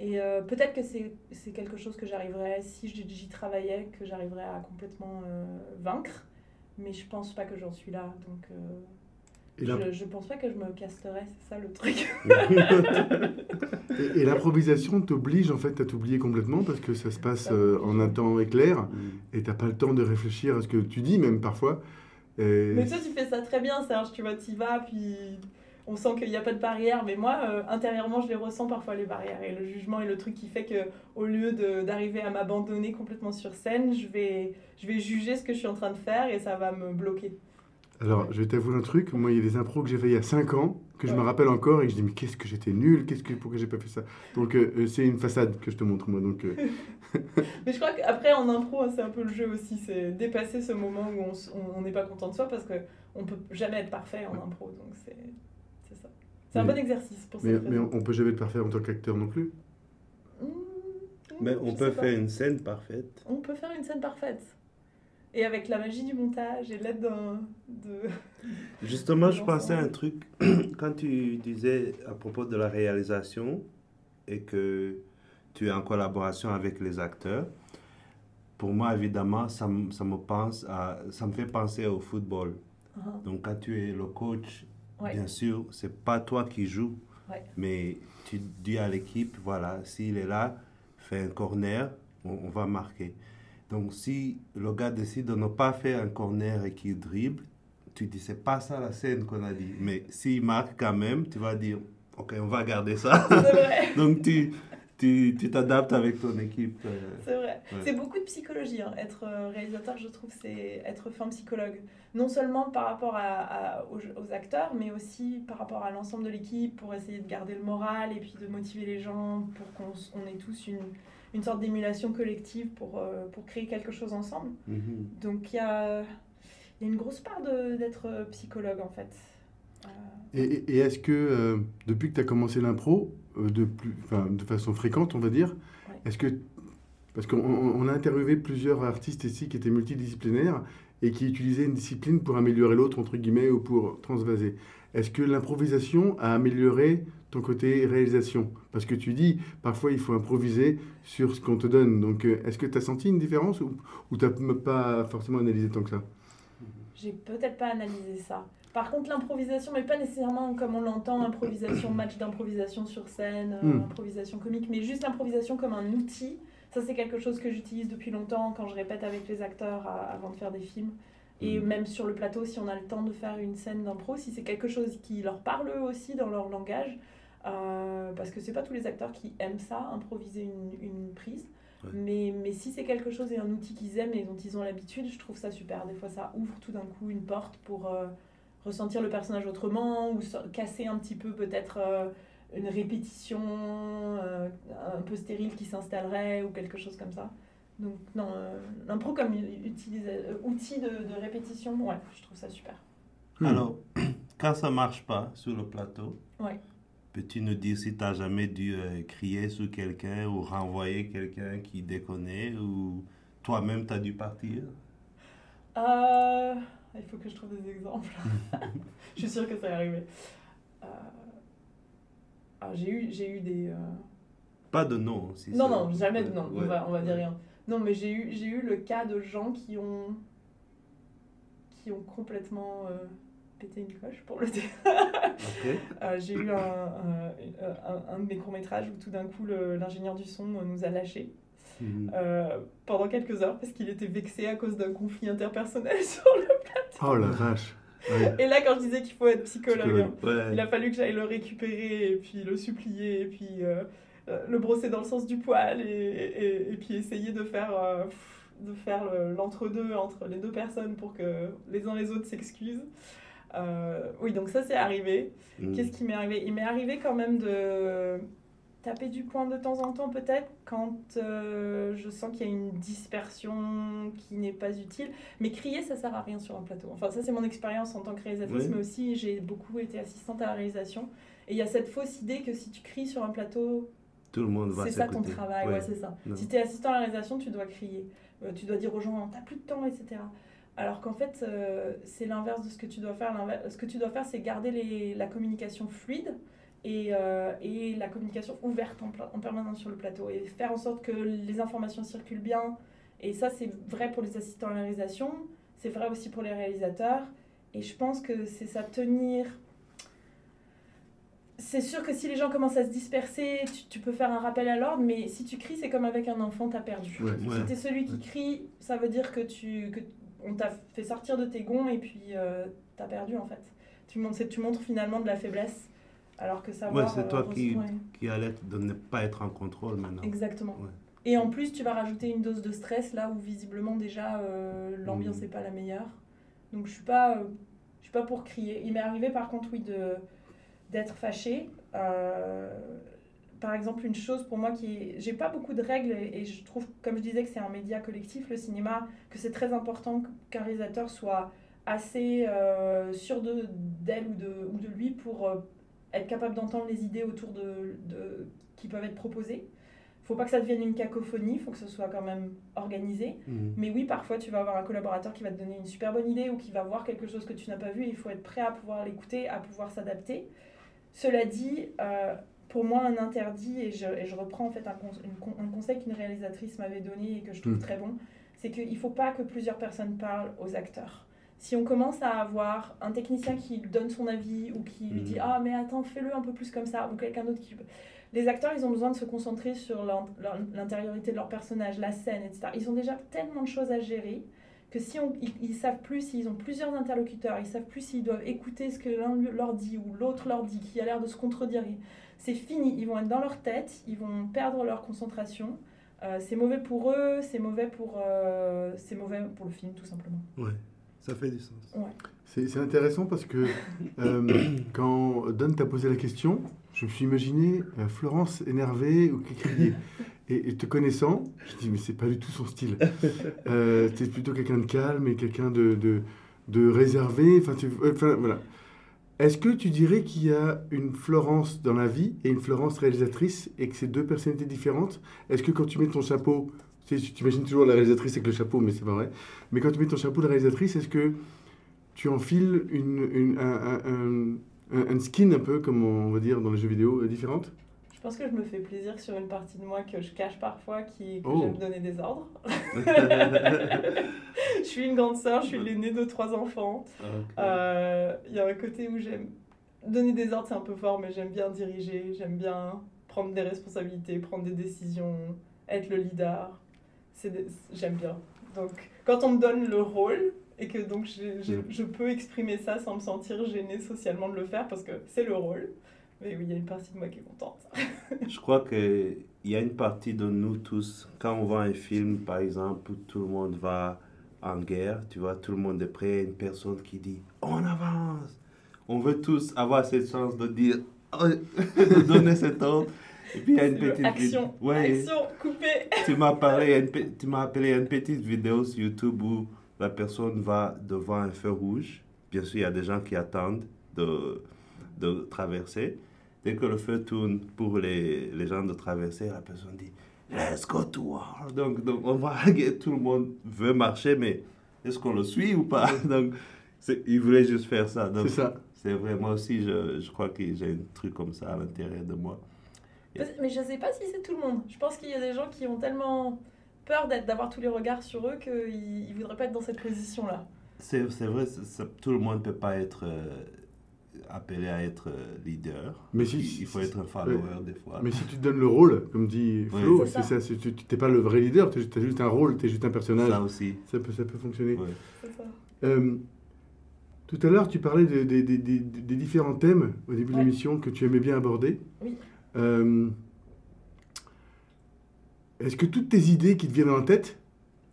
Et euh, peut-être que c'est c'est quelque chose que j'arriverais, si j'y travaillais, que j'arriverais à complètement euh, vaincre. Mais je pense pas que j'en suis là. Donc euh, je, je pense pas que je me casterais, c'est ça le truc. Et, et l'improvisation t'oblige en fait à t'oublier complètement parce que ça se passe euh, en un temps éclair Mm. et t'as pas le temps de réfléchir à ce que tu dis même parfois. Et- Mais toi, tu fais ça très bien, Serge. Tu vois, tu vas, puis on sent qu'il n'y a pas de barrière. Mais moi, euh, intérieurement, je les ressens parfois, les barrières. Et le jugement est le truc qui fait que au lieu d'arriver à m'abandonner complètement sur scène, je vais, je vais juger ce que je suis en train de faire et ça va me bloquer. Alors, je vais t'avouer un truc. Moi, il y a des impros que j'ai fait il y a 5 ans que je me rappelle encore et je dis mais qu'est-ce que j'étais nul, qu'est-ce que pourquoi j'ai pas fait ça? Donc euh, euh, c'est une façade que je te montre moi. Donc euh, Mais je crois qu'après, en impro, hein, c'est un peu le jeu aussi. C'est dépasser ce moment où on n'est pas content de soi parce qu'on peut jamais être parfait en impro. Donc c'est c'est ça. C'est un Mais- bon exercice pour mais, mais on, on peut jamais le parfaire en tant qu'acteur non plus. Mmh, Mais mmh, on je peut pas. faire une scène parfaite. On peut faire une scène parfaite. Et avec la magie du montage et l'aide d'un. De... Justement, je pensais à un truc quand tu disais à propos de la réalisation et que tu es en collaboration avec les acteurs. Pour moi, évidemment, ça, me- ça me pense à, ça me fait penser au football. Ah, Donc, quand tu es le coach, ouais. bien sûr, c'est pas toi qui joues, Ouais. mais tu dis à l'équipe, voilà, s'il est là, fais un corner, on, on va marquer. Donc, si le gars décide de ne pas faire un corner et qu'il dribble, tu dis, c'est pas ça la scène qu'on a dit. Mais s'il marque quand même, tu vas dire, ok, on va garder ça. Donc, tu tu t'adaptes avec ton équipe. euh. c'est vrai. Ouais. C'est beaucoup de psychologie. hein. Être euh, réalisateur, je trouve, c'est être fin psychologue. Non seulement par rapport à, à- aux, aux acteurs, mais aussi par rapport à l'ensemble de l'équipe pour essayer de garder le moral et puis de motiver les gens pour qu'on on ait tous une, une sorte d'émulation collective pour, euh, pour créer quelque chose ensemble. Mhm. Donc il y a, y a une grosse part d'être psychologue en fait. Euh, Et, et- est-ce que depuis que tu as commencé l'impro, de, plus, enfin, de façon fréquente, on va dire, Ouais. est-ce que. Parce qu'on on- on a interviewé plusieurs artistes ici qui étaient multidisciplinaires et qui utilisaient une discipline pour améliorer l'autre, entre guillemets, ou pour transvaser. Est-ce que l'improvisation a amélioré ton côté réalisation? Parce que tu dis, parfois, il faut improviser sur ce qu'on te donne. Donc, euh, est-ce que tu as senti une différence ou, ou tu n'as pas forcément analysé tant que ça? J'ai peut-être pas analysé ça. Par contre, l'improvisation, mais pas nécessairement comme on l'entend, improvisation, match d'improvisation sur scène, euh, Hmm. improvisation comique, mais juste l'improvisation comme un outil. Ça, c'est quelque chose que j'utilise depuis longtemps quand je répète avec les acteurs à- avant de faire des films. Et Mhm. même sur le plateau, si on a le temps de faire une scène d'impro, si c'est quelque chose qui leur parle eux aussi dans leur langage, euh, parce que c'est pas tous les acteurs qui aiment ça, improviser une, une prise. Ouais. Mais, mais si c'est quelque chose et un outil qu'ils aiment et dont ils ont l'habitude, je trouve ça super. Des fois, ça ouvre tout d'un coup une porte pour euh, ressentir le personnage autrement ou so- casser un petit peu peut-être euh, une répétition euh, un peu stérile qui s'installerait ou quelque chose comme ça. Donc, non, euh, l'impro comme euh, outil de, de répétition, ouais, je trouve ça super. Hmm. Alors, quand ça marche pas sur le plateau, Ouais. peux-tu nous dire si tu n'as jamais dû euh, crier sur quelqu'un ou renvoyer quelqu'un qui déconnait ou toi-même tu as dû partir? Euh, il faut que je trouve des exemples. je suis sûre que ça est arrivé. Euh, ah, j'ai eu, j'ai eu des. euh, Pas de nom. Si Non, non, jamais de ouais, on va, on va dire rien. Non, mais j'ai eu, j'ai eu le cas de gens qui ont, qui ont complètement euh, pété une cloche, pour le dire. Euh, j'ai eu un, un, un- un de mes courts-métrages où tout d'un coup l'ingénieur du son nous a lâchés Mhm. euh, pendant quelques heures parce qu'il était vexé à cause d'un conflit interpersonnel sur le... Oh la vache Ouais. Et là, quand je disais qu'il faut être psychologue, hein, Ouais. il a fallu que j'aille le récupérer et puis le supplier et puis euh, euh, le brosser dans le sens du poil et, et, et puis essayer de faire, euh, de faire le- l'entre-deux entre les deux personnes pour que les uns les autres s'excusent. Euh, oui, donc ça c'est arrivé. Mhm. Qu'est-ce qui m'est arrivé? Il m'est arrivé quand même de taper du poing de temps en temps peut-être quand euh, je sens qu'il y a une dispersion qui n'est pas utile. Mais crier, ça sert à rien sur un plateau. Enfin, ça c'est mon expérience en tant que réalisatrice, Oui. mais aussi j'ai beaucoup été assistante à la réalisation. Et il y a cette fausse idée que si tu cries sur un plateau, Tout le monde va c'est ça ton travail, Ouais. ouais, c'est ça. Non. Si tu es assistant à la réalisation, tu dois crier. Euh, tu dois dire aux gens, t'as plus de temps, etc. Alors qu'en fait, euh, c'est l'inverse de ce que tu dois faire. Ce que tu dois faire, c'est garder les- la communication fluide et, euh, et la communication ouverte en, en permanence sur le plateau et faire en sorte que les informations circulent bien. Et ça, c'est vrai pour les assistants à la réalisation, c'est vrai aussi pour les réalisateurs. Et je pense que c'est ça tenir. C'est sûr que si les gens commencent à se disperser, tu, tu peux faire un rappel à l'ordre, mais si tu cries, c'est comme avec un enfant, t'as perdu. Ouais, Ouais. Si t'es celui qui crie, ça veut dire que tu que on t'a fait sortir de tes gonds et puis euh, t'as perdu en fait. Tu montres, c'est- tu montres finalement de la faiblesse, alors que savoir. Ouais, c'est toi euh, qui- Qui allait de ne pas être en contrôle maintenant. Exactement. Ouais. Et en plus, tu vas rajouter une dose de stress là où visiblement déjà euh, l'ambiance n'est pas la meilleure. Donc je suis pas, euh, je suis pas pour crier. Il m'est arrivé par contre oui de d'être fâchée. Par exemple, une chose pour moi qui est... J'ai pas beaucoup de règles et, et je trouve, comme je disais, que c'est un média collectif, le cinéma, que c'est très important qu'un réalisateur soit assez sûr de- d'elle ou de, ou de lui pour être capable d'entendre les idées autour de, de- qui peuvent être proposées. faut pas que ça devienne une cacophonie, il faut que ce soit quand même organisé. Mhm. Mais oui, parfois tu vas avoir un collaborateur qui va te donner une super bonne idée ou qui va voir quelque chose que tu n'as pas vu et il faut être prêt à pouvoir l'écouter, à pouvoir s'adapter. Cela dit, euh, pour moi, un interdit, et je, et je reprends en fait un, con- une con- un conseil qu'une réalisatrice m'avait donné et que je trouve Mm. très bon, c'est qu'il ne faut pas que plusieurs personnes parlent aux acteurs. Si on commence à avoir un technicien qui donne son avis ou qui lui dit Ah, mais attends, fais-le un peu plus comme ça, ou quelqu'un d'autre qui. Les acteurs, ils ont besoin de se concentrer sur l'intériorité de leur personnage, la scène, etc. Ils ont déjà tellement de choses à gérer que si on, ils, ils savent plus, s'ils ont plusieurs interlocuteurs, ils savent plus s'ils doivent écouter ce que l'un leur dit ou l'autre leur dit, qui a l'air de se contredire. C'est fini, ils vont être dans leur tête, ils vont perdre leur concentration. Euh, c'est mauvais pour eux, c'est mauvais pour, euh, c'est mauvais pour le film tout simplement. Ouais, ça fait du sens. C'est c'est intéressant parce que euh, quand Don t'a posé la question, je me suis imaginé euh, Florence énervée ou qui criait. Et, et te connaissant, je dis mais c'est pas du tout son style. Euh, T'es plutôt quelqu'un de calme et quelqu'un de, de, de réservé. Enfin, tu- euh, enfin, voilà. Est-ce que tu dirais qu'il y a une Florence dans la vie et une Florence réalisatrice et que c'est deux personnalités différentes? Est-ce que quand tu mets ton chapeau, tu sais, t'imagines toujours la réalisatrice avec le chapeau, mais c'est pas vrai. Mais quand tu mets ton chapeau de réalisatrice, est-ce que tu enfiles une, une- un, un- un- un- un skin un peu, comme on va dire dans les jeux vidéo, euh, différente Je pense que je me fais plaisir sur une partie de moi que je cache parfois, qui que Oh. j'aime donner des ordres. je suis une grande sœur, je suis l'aînée de trois enfants. Euh, Il y a un côté où j'aime donner des ordres, c'est un peu fort, mais j'aime bien diriger, j'aime bien prendre des responsabilités, prendre des décisions, être le leader. J'aime bien. Donc, quand on me donne le rôle et que donc j'ai- Mm. je peux exprimer ça sans me sentir gênée socialement de le faire parce que c'est le rôle. Mais oui, il y a une partie de moi qui est contente. Je crois qu'il y a une partie de nous tous, quand on voit un film, par exemple, où tout le monde va en guerre, tu vois, tout le monde est prêt, une personne qui dit on avance. On veut tous avoir cette chance de dire, de donner cet ordre. Et puis il y a une petite action, vid- Ouais, action, coupée. tu m'as parlé, une tu m'as appelé à une petite vidéo sur YouTube où la personne va devant un feu rouge. Bien sûr, il y a des gens qui attendent de, de traverser. Dès que le feu tourne pour les, les gens de traverser, la personne dit Let's go to war. Donc, donc on va, tout le monde veut marcher, mais est-ce qu'on le suit ou pas? Donc, il voulait juste faire ça. C'est ça. c'est vrai, moi aussi, je, je crois que j'ai un truc comme ça à l'intérieur de moi. Mais je sais pas si c'est tout le monde. Je pense qu'il y a des gens qui ont tellement peur d'être, d'avoir tous les regards sur eux qu'ils ne voudraient pas être dans cette position-là. C'est c'est vrai, tout le monde ne peut pas être euh, appelé à être euh, leader. Mais si- il, il faut être un follower des fois. Mais si tu te donnes le rôle, comme dit Oui. Flo, C'est c'est ça. tu n'es pas le vrai leader, tu as juste un rôle, tu es juste un personnage. Ça aussi. Ça peut, ça peut fonctionner. ouais. C'est ça. Euh, tout à l'heure, tu parlais de- de- de- de- des différents thèmes au début de l'émission que tu aimais bien aborder. Oui. Euh, Est-ce que toutes tes idées qui te viennent en tête,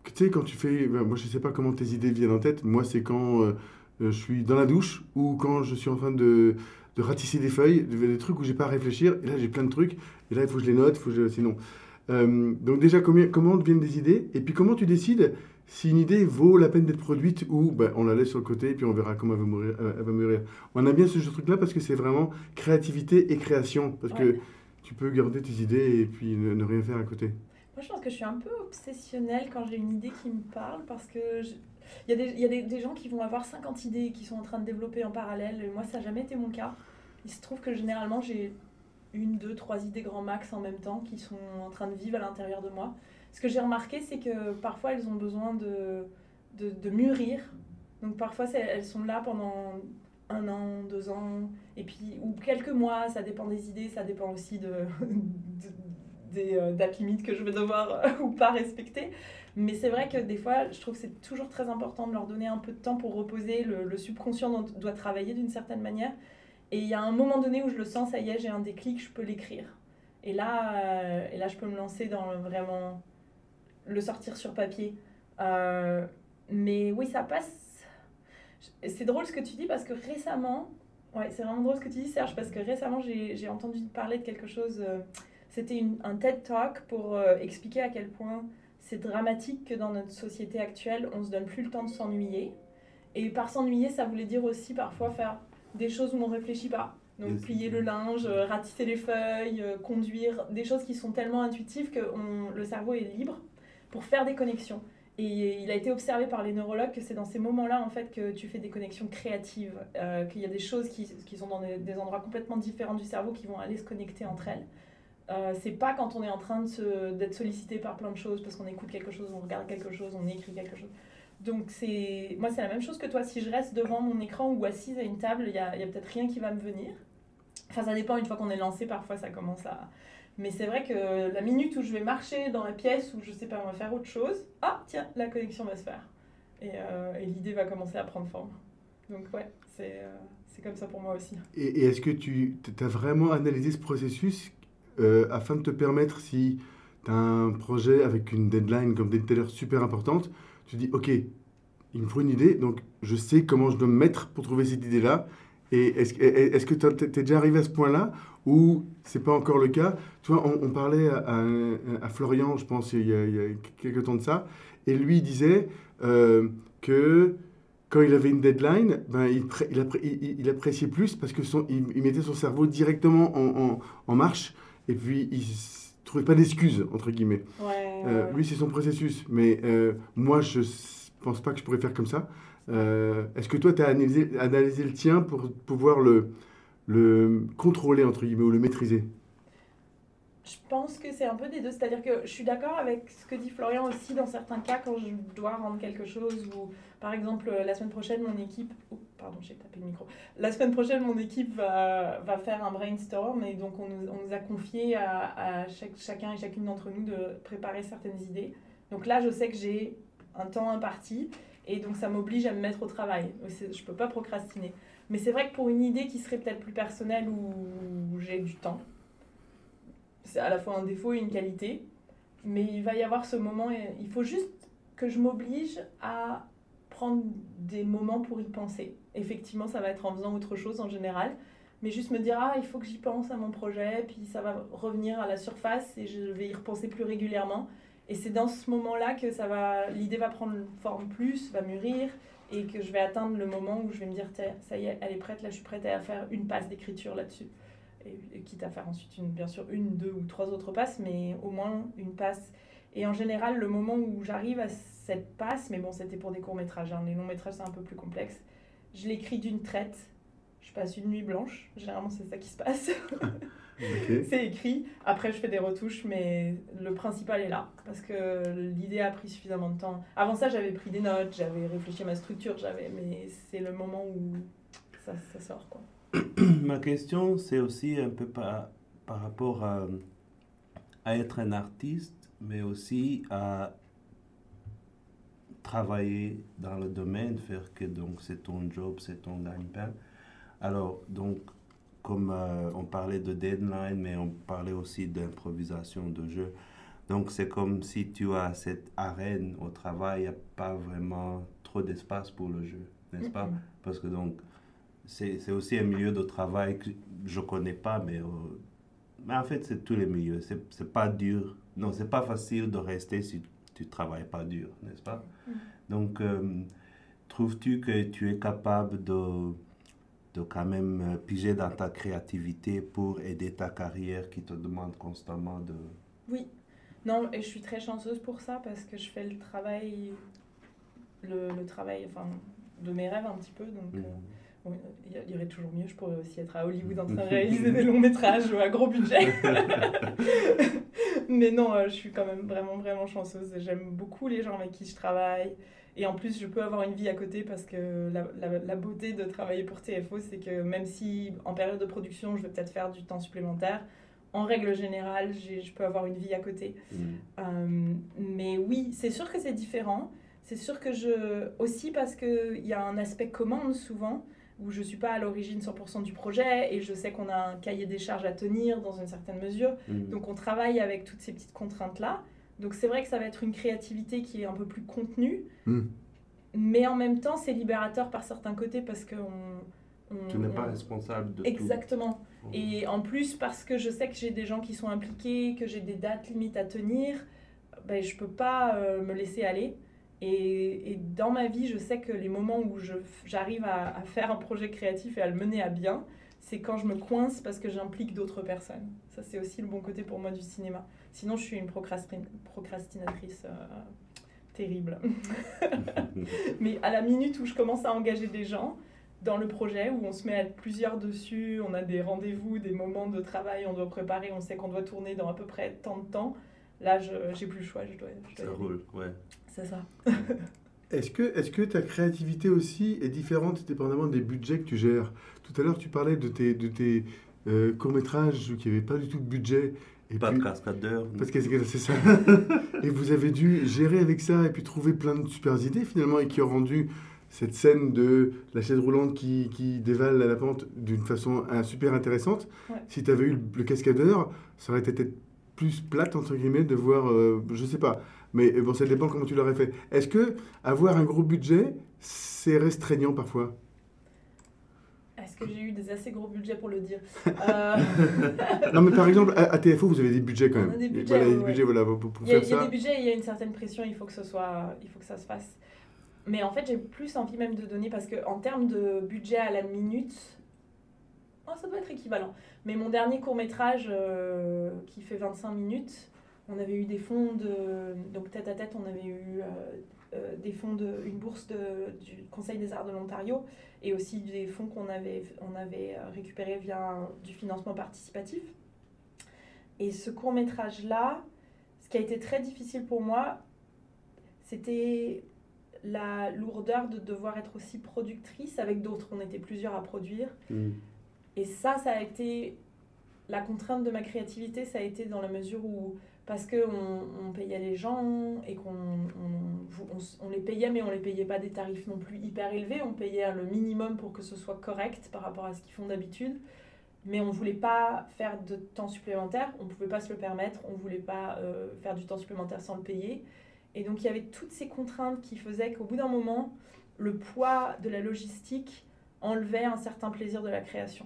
tu sais, quand tu fais. ben, moi, je sais pas comment tes idées viennent en tête. Moi, c'est quand euh, euh, je suis dans la douche ou quand je suis en train de, ratisser des feuilles, des, trucs où j'ai pas à réfléchir. Et là, j'ai plein de trucs. Et là, il faut que je les note. Sinon. Donc, déjà, combien, comment viennent des idées Et puis, comment tu décides si une idée vaut la peine d'être produite ou ben, on la laisse sur le côté et puis on verra comment elle va mourir. euh, elle va mûrir. On a bien ce truc-là parce que c'est vraiment créativité et création. Parce que tu peux garder tes idées et puis ne, ne rien faire à côté. Moi, je pense que je suis un peu obsessionnelle quand j'ai une idée qui me parle parce que il y a, des, y a des, des, gens qui vont avoir 50 idées qui sont en train de développer en parallèle. Et moi, ça n'a jamais été mon cas. Il se trouve que généralement, j'ai une, deux, trois idées grand max en même temps qui sont en train de vivre à l'intérieur de moi. Ce que j'ai remarqué, c'est que parfois, elles ont besoin de, de, mûrir. Donc parfois, elles sont là pendant un an, deux ans, et puis, ou quelques mois, ça dépend des idées, ça dépend aussi de des euh, dates limites que je vais devoir euh, ou pas respecter. Mais c'est vrai que des fois, je trouve que c'est toujours très important de leur donner un peu de temps pour reposer. Le, subconscient doit travailler d'une certaine manière. Et il y a un moment donné où je le sens, ça y est, j'ai un déclic, je peux l'écrire. Et là, euh, et là, je peux me lancer dans vraiment le sortir sur papier. mais oui, ça passe. C'est drôle ce que tu dis parce que récemment, ouais, c'est vraiment drôle ce que tu dis, Serge, parce que récemment, j'ai entendu parler de quelque chose. C'était un TED Talk pour euh, expliquer à quel point c'est dramatique que dans notre société actuelle, on se donne plus le temps de s'ennuyer. Et par s'ennuyer, ça voulait dire aussi parfois faire des choses où on ne réfléchit pas. Donc plier le linge, euh, ratisser les feuilles, euh, conduire, des choses qui sont tellement intuitives que le cerveau est libre pour faire des connexions. Et il a été observé par les neurologues que c'est dans ces moments-là en fait que tu fais des connexions créatives, qu'il y a des choses qui, sont dans des, des, endroits complètement différents du cerveau qui vont aller se connecter entre elles. Euh, c'est pas quand on est en train d'être sollicité par plein de choses parce qu'on écoute quelque chose, on regarde quelque chose, on écrit quelque chose. Donc c'est moi c'est la même chose que toi. Si je reste devant mon écran ou assise à une table, il y a, y a peut-être rien qui va me venir. Enfin ça dépend. Une fois qu'on est lancé, parfois ça commence à. Mais c'est vrai que la minute où je vais marcher dans la pièce où je sais pas, on va faire autre chose, ah tiens, la connexion va se faire et, euh, l'idée va commencer à prendre forme. Donc ouais, c'est euh, comme ça pour moi aussi. Et, est-ce que tu as vraiment analysé ce processus euh, afin de te permettre, si tu as un projet avec une deadline, comme des tout super importante, tu dis, OK, il me faut une idée, donc je sais comment je dois me mettre pour trouver cette idée-là. Et est-ce est que tu es déjà arrivé à ce point-là ou c'est pas encore le cas Tu vois, on, parlait à, à, Florian, je pense, il y, a, il y, a, quelques temps de ça, et lui disait euh, que quand il avait une deadline, ben, il, il, il, appréciait plus parce que son, il, mettait son cerveau directement en, en, en marche et puis il ne trouvait pas d'excuses, entre guillemets. Euh, lui, c'est son processus. Mais euh, moi, je ne pense pas que je pourrais faire comme ça. Est-ce que toi, tu as analysé, analysé, le tien pour pouvoir le, le contrôler, entre guillemets, ou le maîtriser je pense que c'est un peu des deux. C'est-à-dire que je suis d'accord avec ce que dit Florian aussi dans certains cas quand je dois rendre quelque chose ou par exemple la semaine prochaine mon équipe pardon j'ai tapé le micro la semaine prochaine mon équipe va, va faire un brainstorm et donc on nous, on nous a confié à, à chacun et chacune d'entre nous de préparer certaines idées. Donc là je sais que j'ai un temps imparti et donc ça m'oblige à me mettre au travail. Je peux pas procrastiner. Mais c'est vrai que pour une idée qui serait peut-être plus personnelle où j'ai du temps c'est à la fois un défaut et une qualité. Mais il va y avoir ce moment, et il faut juste que je m'oblige à prendre des moments pour y penser. Effectivement, ça va être en faisant autre chose en général, mais juste me dire, ah, il faut que j'y pense à mon projet, puis ça va revenir à la surface et je vais y repenser plus régulièrement. Et c'est dans ce moment-là que ça va, l'idée va prendre forme plus, va mûrir, et que je vais atteindre le moment où je vais me dire, ça y est, elle est prête, là je suis prête à faire une passe d'écriture là-dessus et, quitte à faire ensuite bien sûr une, deux ou trois autres passes, mais au moins une passe. Et en général, le moment où j'arrive à cette passe, mais bon, c'était pour des courts-métrages, hein, les longs-métrages c'est un peu plus complexe, je l'écris d'une traite, je passe une nuit blanche, généralement c'est ça qui se passe. C'est écrit, après je fais des retouches, mais le principal est là, parce que l'idée a pris suffisamment de temps. Avant ça, j'avais pris des notes, j'avais réfléchi à ma structure, j'avais, mais c'est le moment où ça, ça sort. Quoi. Ma question, c'est aussi un peu par, par rapport à, à, être un artiste, mais aussi à travailler dans le domaine, faire que donc c'est ton job, c'est ton gagne-pain. Alors, donc, comme euh, on parlait de deadline, mais on parlait aussi d'improvisation de jeu. Donc, c'est comme si tu as cette arène au travail, il n'y a pas vraiment trop d'espace pour le jeu, n'est-ce pas? Parce que donc, c'est aussi un milieu de travail que je ne connais pas, mais, euh, mais en fait, c'est tous les milieux. Ce n'est pas dur. Non, c'est pas facile de rester si tu ne travailles pas dur, n'est-ce pas? Mm. Donc, euh, trouves-tu que tu es capable de, de quand même euh, piger dans ta créativité pour aider ta carrière qui te demande constamment de... Oui, Non, et je suis très chanceuse pour ça parce que je fais le travail, le, le travail enfin, de mes rêves un petit peu. Donc, Mhm. euh, il y aurait toujours mieux. Je pourrais aussi être à Hollywood en train de réaliser des longs métrages à gros budget. Mais non, euh, je suis quand même vraiment, vraiment chanceuse. J'aime beaucoup les gens avec qui je travaille. Et en plus, je peux avoir une vie à côté parce que la, la- la beauté de travailler pour TFO, c'est que même si en période de production, je vais peut-être faire du temps supplémentaire, en règle générale, je peux avoir une vie à côté. Mhm. Euh, mais oui, c'est sûr que c'est différent. C'est sûr que je. Aussi parce qu'il y a un aspect commande souvent, où je ne suis pas à l'origine 100% du projet et je sais qu'on a un cahier des charges à tenir dans une certaine mesure. Mhm. Donc on travaille avec toutes ces petites contraintes-là. Donc c'est vrai que ça va être une créativité qui est un peu plus contenue, Hmm. mais en même temps c'est libérateur par certains côtés parce que on, on- Tu n'es pas on- responsable de Exactement. tout. Et en plus, parce que je sais que j'ai des gens qui sont impliqués, que j'ai des dates limites à tenir, ben, je peux pas euh, me laisser aller. Et, et dans ma vie, je sais que les moments où je- j'arrive à, à faire un projet créatif et à le mener à bien, c'est quand je me coince parce que j'implique d'autres personnes. Ça, c'est aussi le bon côté pour moi du cinéma. Sinon, je suis une procrastin- procrastinatrice euh, terrible. Mais à la minute où je commence à engager des gens dans le projet, où on se met à être plusieurs dessus, on a des rendez-vous, des moments de travail, on doit préparer, on sait qu'on doit tourner dans à peu près tant de temps, là, je j'ai plus le choix, je dois, je dois Ça roule, ouais. C'est ça. Est-ce que, est que ta créativité aussi est différente dépendamment des budgets que tu gères? Tout à l'heure, tu parlais de tes, de tes euh, courts-métrages qui n'avaient pas du tout de budget. Et Pas puis- de cascadeur. Parce que c'est c'est ça. et vous avez dû gérer avec ça et puis trouver plein de super idées finalement et qui ont rendu cette scène de la chaise roulante qui, qui dévale la pente d'une façon euh, super intéressante. Ouais. Si tu avais eu le, le cascadeur, ça aurait été peut-être plus plate entre guillemets de voir, euh, je sais pas. Mais euh, bon, ça dépend comment tu l'aurais fait. Est-ce que avoir un gros budget, c'est restreignant parfois? Est-ce que j'ai eu des assez gros budgets pour le dire? Euh, Non, mais par exemple, à, à TFO, vous avez des budgets quand On même. a des budgets, voilà, il y a des ouais, budgets, voilà, pour, pour Il y, a, faire il y a ça. des budgets, il y a une certaine pression, il faut que ce soit, il faut que ça se fasse. Mais en fait, j'ai plus envie même de donner parce que en termes de budget à la minute, oh, ça doit être équivalent. Mais mon dernier court métrage euh, qui fait 25 minutes, on avait eu des fonds de donc tête à tête, on avait eu euh, euh, des fonds de une bourse de, du Conseil des Arts de l'Ontario et aussi des fonds qu'on avait on avait récupérés via du financement participatif. Et ce court métrage là, ce qui a été très difficile pour moi, c'était la lourdeur de devoir être aussi productrice avec d'autres. On était plusieurs à produire. Mhm. Et ça, ça a été la contrainte de ma créativité, ça a été dans la mesure où, parce qu'on on payait les gens et qu'on on, les payait, mais on les payait pas des tarifs non plus hyper élevés, on payait le minimum pour que ce soit correct par rapport à ce qu'ils font d'habitude. Mais on voulait pas faire de temps supplémentaire, on pouvait pas se le permettre, on voulait pas euh, faire du temps supplémentaire sans le payer. Et donc il y avait toutes ces contraintes qui faisaient qu'au bout d'un moment, le poids de la logistique enlevait un certain plaisir de la création.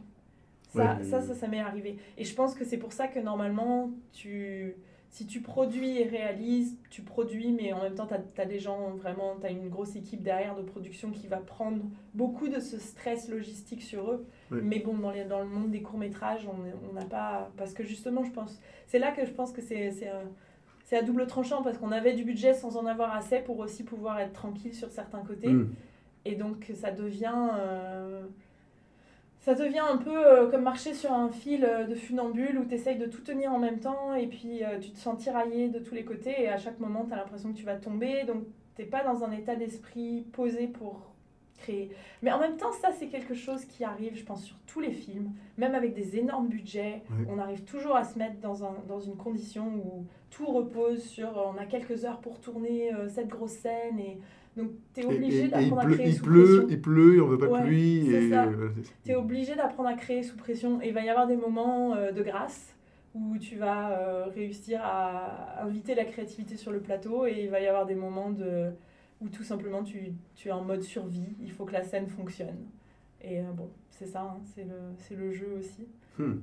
Ça, Ouais. ça, ça, ça m'est arrivé. Et je pense que c'est pour ça que normalement, tu, si tu produis et réalises, tu produis, mais en même temps, tu as, des gens vraiment, tu as une grosse équipe derrière de production qui va prendre beaucoup de ce stress logistique sur eux. Mais bon, dans, les- dans le monde des courts-métrages, on n'a pas. Parce que justement, je pense. C'est là que je pense que c'est. c'est à double tranchant parce qu'on avait du budget sans en avoir assez pour aussi pouvoir être tranquille sur certains côtés. Hmm. Et donc ça devient, euh, ça devient un peu euh, comme marcher sur un fil euh, de funambule où tu essayes de tout tenir en même temps et puis euh, tu te sens tiraillé de tous les côtés et à chaque moment tu as l'impression que tu vas tomber. Donc t'es pas dans un état d'esprit posé pour créer. Mais en même temps ça c'est quelque chose qui arrive je pense sur tous les films, même avec des énormes budgets. On arrive toujours à se mettre dans, un, dans une condition où tout repose sur on a quelques heures pour tourner euh, cette grosse scène et donc tu es obligé il d'apprendre à pleut, créer il sous pleut, pression. il pleut, et on veut pas Ouais, de pluie. Et, euh, Tu es obligé d'apprendre à créer sous pression. Et il va y avoir des moments euh, de grâce où tu vas euh, réussir à inviter la créativité sur le plateau et il va y avoir des moments de, où tout simplement tu, tu es en mode survie. Il faut que la scène fonctionne. Et euh, bon, c'est ça, hein, c'est le, le jeu aussi. Hmm.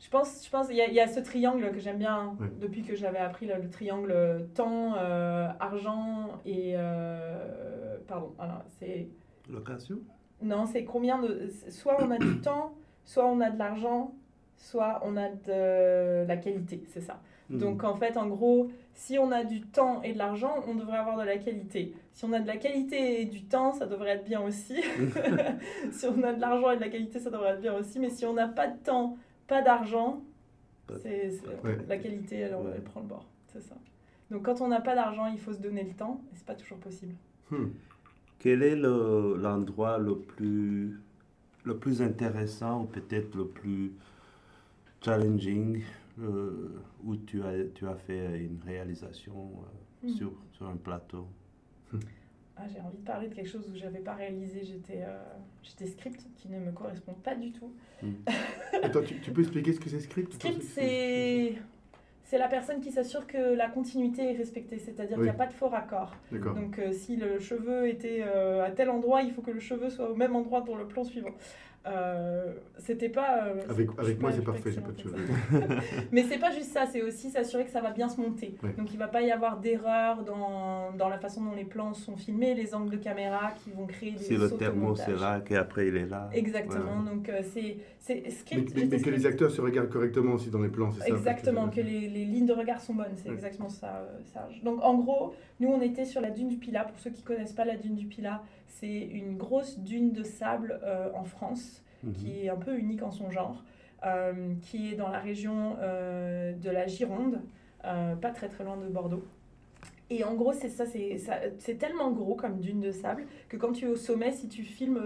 Je pense, je pense, il y, a- il y a ce triangle que j'aime bien hein, depuis que j'avais appris le triangle temps, euh, argent et euh, pardon. C'est Location non, c'est combien de. Soit on a du temps, soit on a de l'argent, soit on a de la qualité, c'est ça. Mhm. Donc en fait, en gros, si on a du temps et de l'argent, on devrait avoir de la qualité. Si on a de la qualité et du temps, ça devrait être bien aussi. si on a de l'argent et de la qualité, ça devrait être bien aussi. Mais si on n'a pas de temps, pas d'argent, c'est, c'est- Ouais. la qualité, elle, Ouais. elle prend le bord. C'est ça. Donc quand on n'a pas d'argent, il faut se donner le temps. Et c'est pas toujours possible. Hmm. Quel est le- l'endroit le plus, le plus intéressant ou peut-être le plus challenging euh, où tu as, tu as fait une réalisation euh, Hmm. sur, sur un plateau? Ah, j'ai envie de parler de quelque chose où j'avais pas réalisé. J'étais, euh, j'étais script qui ne me correspond pas du tout. Attends, tu, tu peux expliquer ce que c'est script Script, c'est c'est la personne qui s'assure que la continuité est respectée, c'est-à-dire qu'il n'y a pas de faux raccord. Donc euh, si le cheveu était euh, à tel endroit, il faut que le cheveu soit au même endroit pour le plan suivant. Euh, c'était pas. euh, Avec, moi, c'est parfait, j'ai pas de cheveux. Mais c'est pas juste ça, c'est aussi s'assurer que ça va bien se monter. Ouais. Donc il va pas y avoir d'erreur dans, dans la façon dont les plans sont filmés, les angles de caméra qui vont créer des Si le sautes au thermos est montage. là, qu'après il est là. Exactement. Ouais. Donc euh, c'est c'est Mais, script. mais- que les acteurs se regardent correctement aussi dans les plans, c'est ça Exactement, que les, les lignes de regard sont bonnes, c'est Ouais. exactement ça, euh, Serge. Donc en gros, nous on était sur la dune du Pilat. Pour ceux qui connaissent pas la dune du Pilat, c'est une grosse dune de sable euh, en France Mhm. qui est un peu unique en son genre, euh, qui est dans la région euh, de la Gironde, pas très très loin de Bordeaux. Et en gros, c'est ça, c'est tellement gros comme dune de sable que quand tu es au sommet, si tu filmes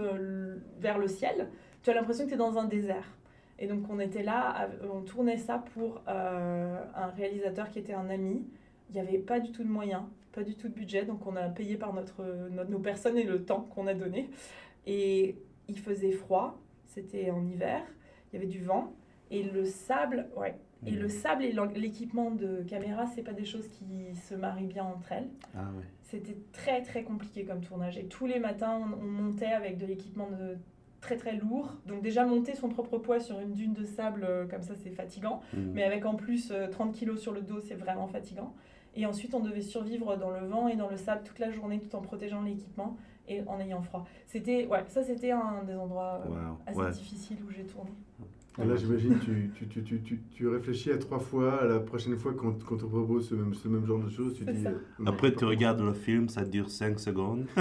vers le ciel, tu as l'impression que tu es dans un désert. Et donc on était là, on tournait ça pour un réalisateur qui était un ami. Il n'y avait pas du tout de moyens, pas du tout de budget, donc on a payé par notre, notre- nos personnes et le temps qu'on a donné. Et il faisait froid, c'était en hiver, il y avait du vent, et le sable, ouais. Et le sable et l'équipement de caméra, c'est pas des choses qui se marient bien entre elles. Ah ouais. C'était très très compliqué comme tournage. Et tous les matins, on, on montait avec de l'équipement de très très lourd. Donc déjà monter son propre poids sur une dune de sable euh, comme ça, c'est fatigant. Mhm. Mais avec en plus euh, 30 kilos sur le dos, c'est vraiment fatigant. Et ensuite, on devait survivre dans le vent et dans le sable toute la journée tout en protégeant l'équipement et en ayant froid. C'était, ouais, ça c'était un des endroits euh, Wow. assez Ouais. difficiles où j'ai tourné. Et là, j'imagine, tu, tu, tu, tu, tu, tu réfléchis à trois fois à la prochaine fois quand, quand on propose ce même, ce même genre de choses. Tu dis, ça. euh, Après, tu regardes le film, ça dure 5 secondes.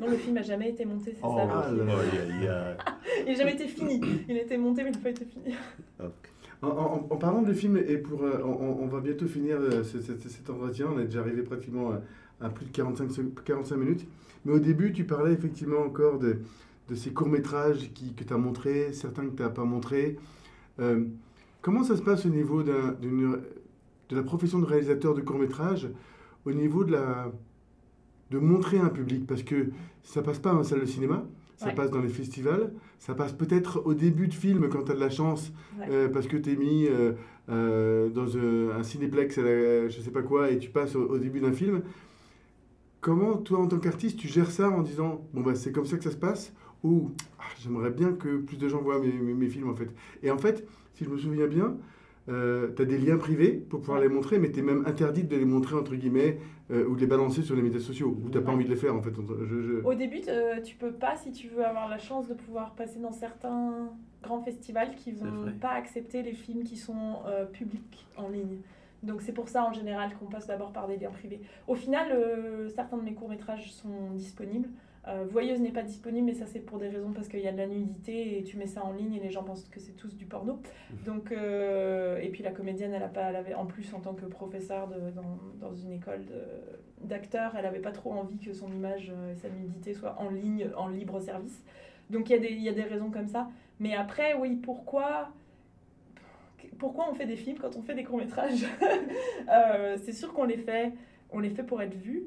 Non, le film n'a jamais été monté, c'est Oh, ça. ah aïe. Il n'a jamais été fini. Il a été monté, mais il n'a pas été fini. Ok. En, en- en parlant du film, et pour, euh, on, va bientôt finir euh, ce- ce- cet entretien, on est déjà arrivé pratiquement à, plus de 45, sec- 45 minutes. Mais au début, tu parlais effectivement encore de, de ces courts-métrages qui, que tu as montrés, certains que tu n'as pas montrés. Euh, comment ça se passe au niveau de la profession de réalisateur de court-métrage, au niveau de, la, de montrer un public? Parce que ça passe pas la salle de cinéma, ça Ouais. passe dans les festivals, ça passe peut-être au début de film quand tu as de la chance Ouais. euh, parce que tu es mis euh, euh, dans euh, un cinéplex, à la- je sais pas quoi, et tu passes au, au début d'un film. Comment, toi, en tant qu'artiste, tu gères ça en disant, bon, bah, c'est comme ça que ça se passe Ou, ah, j'aimerais bien que plus de gens voient mes, mes- mes films, en fait. Et en fait, si je me souviens bien, tu as des liens privés pour pouvoir les montrer, mais tu es même interdite de les montrer, entre guillemets, euh, ou de les balancer sur les médias sociaux, ou tu pas Ouais. envie de les faire, en fait. Je- je- Au début, euh, tu peux pas si tu veux avoir la chance de pouvoir passer dans certains grands festivals qui vont pas accepter les films qui sont euh, publics en ligne. Donc c'est pour ça en général qu'on passe d'abord par des liens privés. Au final, euh, certains de mes courts-métrages sont disponibles. Euh, Voyeuse n'est pas disponible, mais ça c'est pour des raisons parce qu'il y a de la nudité et tu mets ça en ligne et les gens pensent que c'est tous du porno. Donc, euh, et puis la comédienne, elle, a pas, elle avait en plus en tant que professeure de- dans, dans une école d'acteurs, elle avait pas trop envie que son image euh, et sa nudité soient en ligne, en libre service. Donc il y, a des- il y a des raisons comme ça. Mais après, oui, pourquoi pourquoi on fait des films quand on fait des courts-métrages? Euh, C'est sûr qu'on les fait, on les fait pour être vus.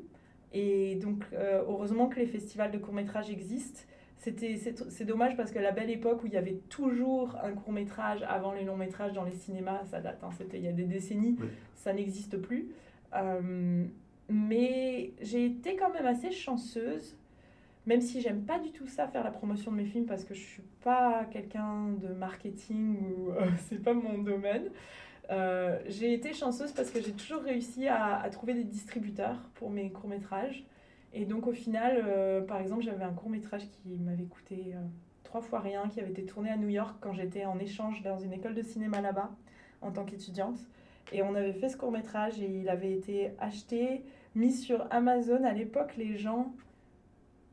Et donc, euh, heureusement que les festivals de courts-métrages existent. C'était, c'est, c'est dommage parce que la belle époque où il y avait toujours un court-métrage avant les longs-métrages dans les cinémas, ça date, hein, c'était il y a des décennies, Oui. ça n'existe plus. Euh, mais j'ai été quand même assez chanceuse, même si j'aime pas du tout ça, faire la promotion de mes films, parce que je suis pas quelqu'un de marketing ou euh, c'est pas mon domaine. Euh, j'ai été chanceuse parce que j'ai toujours réussi à, trouver des distributeurs pour mes courts-métrages. Et donc au final, euh, par exemple, j'avais un court-métrage qui m'avait coûté euh, trois fois rien, qui avait été tourné à New York quand j'étais en échange dans une école de cinéma là-bas en tant qu'étudiante. Et on avait fait ce court métrage et il avait été acheté, mis sur Amazon. À l'époque, les gens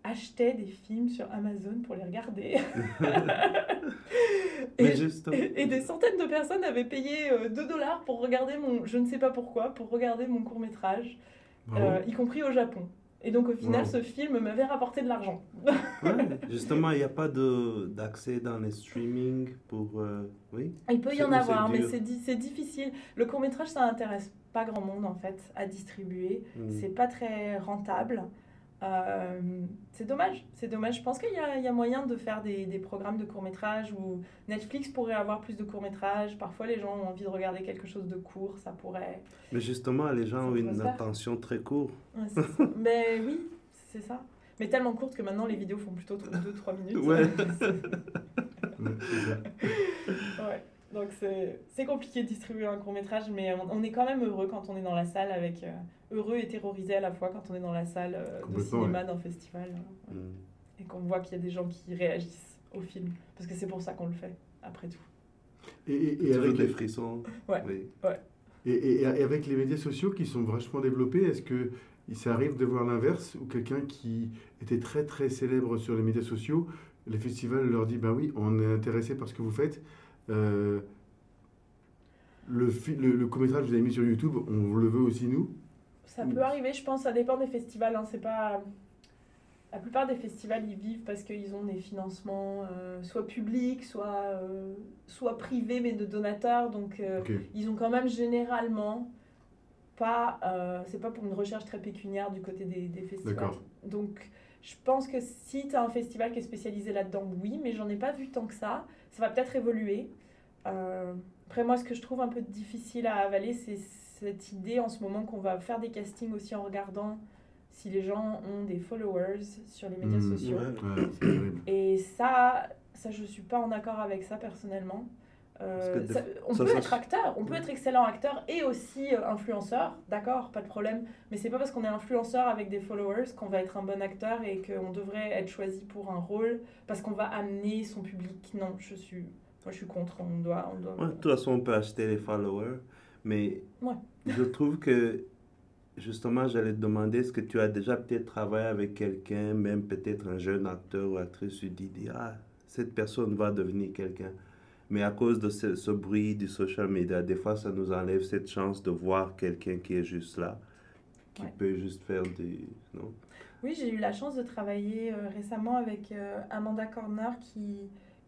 achetaient des films sur Amazon pour les regarder. Et, justement, et- et des centaines de personnes avaient payé euh, 2 dollars pour regarder mon, je ne sais pas pourquoi, pour regarder mon court métrage, Bravo. y compris au Japon. Et donc au final, Wow. ce film m'avait rapporté de l'argent. ouais, justement, il n'y a pas d'accès dans les streaming pour... euh, oui? Il peut y en avoir, mais c'est di- c'est difficile. Le court métrage, ça intéresse pas grand monde en fait à distribuer. Mm. C'est pas très rentable. Euh, c'est dommage, c'est dommage. Je pense qu'il y, a- il y a moyen de faire des, des programmes de court métrage où Netflix pourrait avoir plus de court métrage. Parfois, les gens ont envie de regarder quelque chose de court, ça pourrait. Mais justement, les gens ont une attention très courte. Ouais. Mais oui, c'est ça. Mais tellement courte que maintenant les vidéos font plutôt 2-3 minutes. Ouais. Ouais. Donc c'est c'est compliqué de distribuer un court métrage, mais on, on est quand même heureux quand on est dans la salle avec. euh, heureux et terrorisé à la fois quand on est dans la salle euh, de cinéma d'un festival ouais. Mm. et qu'on voit qu'il y a des gens qui réagissent au film. Parce que c'est pour ça qu'on le fait, après tout. Et, et- avec, des frissons. Ouais. Oui. et- et- et avec les médias sociaux qui sont vachement développés, est-ce que ça arrive de voir l'inverse ou quelqu'un qui était très très célèbre sur les médias sociaux, les festivals leur dit ben oui, on est intéressé par ce que vous faites. Euh, le, le, le court-métrage que vous avez mis sur YouTube, on le veut aussi nous? Ça peut arriver, je pense, ça dépend des festivals. hein, c'est pas... La plupart des festivals, ils vivent parce qu'ils ont des financements euh, soit publics, soit, euh, soit privés, mais de donateurs. Donc, euh, ils ont quand même généralement pas. c'est pas pour une recherche très pécuniaire du côté des, des festivals. D'accord. Donc, je pense que si tu as un festival qui est spécialisé là-dedans, oui, mais j'en ai pas vu tant que ça. Ça va peut-être évoluer. Euh, après, moi, ce que je trouve un peu difficile à avaler, c'est cette idée en ce moment qu'on va faire des castings aussi en regardant si les gens ont des followers sur les médias Mm. sociaux. Ouais. Ouais. Et ça, ça, je suis pas en accord avec ça personnellement. Euh, ça- on ça, peut ça- être acteur, on peut être excellent acteur et aussi euh, influenceur, d'accord, pas de problème. Mais c'est pas parce qu'on est influenceur avec des followers qu'on va être un bon acteur et qu'on devrait être choisi pour un rôle parce qu'on va amener son public. Non, je suis, moi je suis contre. On doit, on doit. Ouais, de toute façon, on peut acheter les followers, mais Ouais. je trouve que, justement, j'allais te demander, est-ce que tu as déjà peut-être travaillé avec quelqu'un, même peut-être un jeune acteur ou actrice, tu dis, ah, cette personne va devenir quelqu'un? Mais à cause de ce, ce bruit du social media, des fois, ça nous enlève cette chance de voir quelqu'un qui est juste là, qui Ouais. peut juste faire des... Non? Oui, j'ai eu la chance de travailler euh, récemment avec euh, Amanda Corner qui,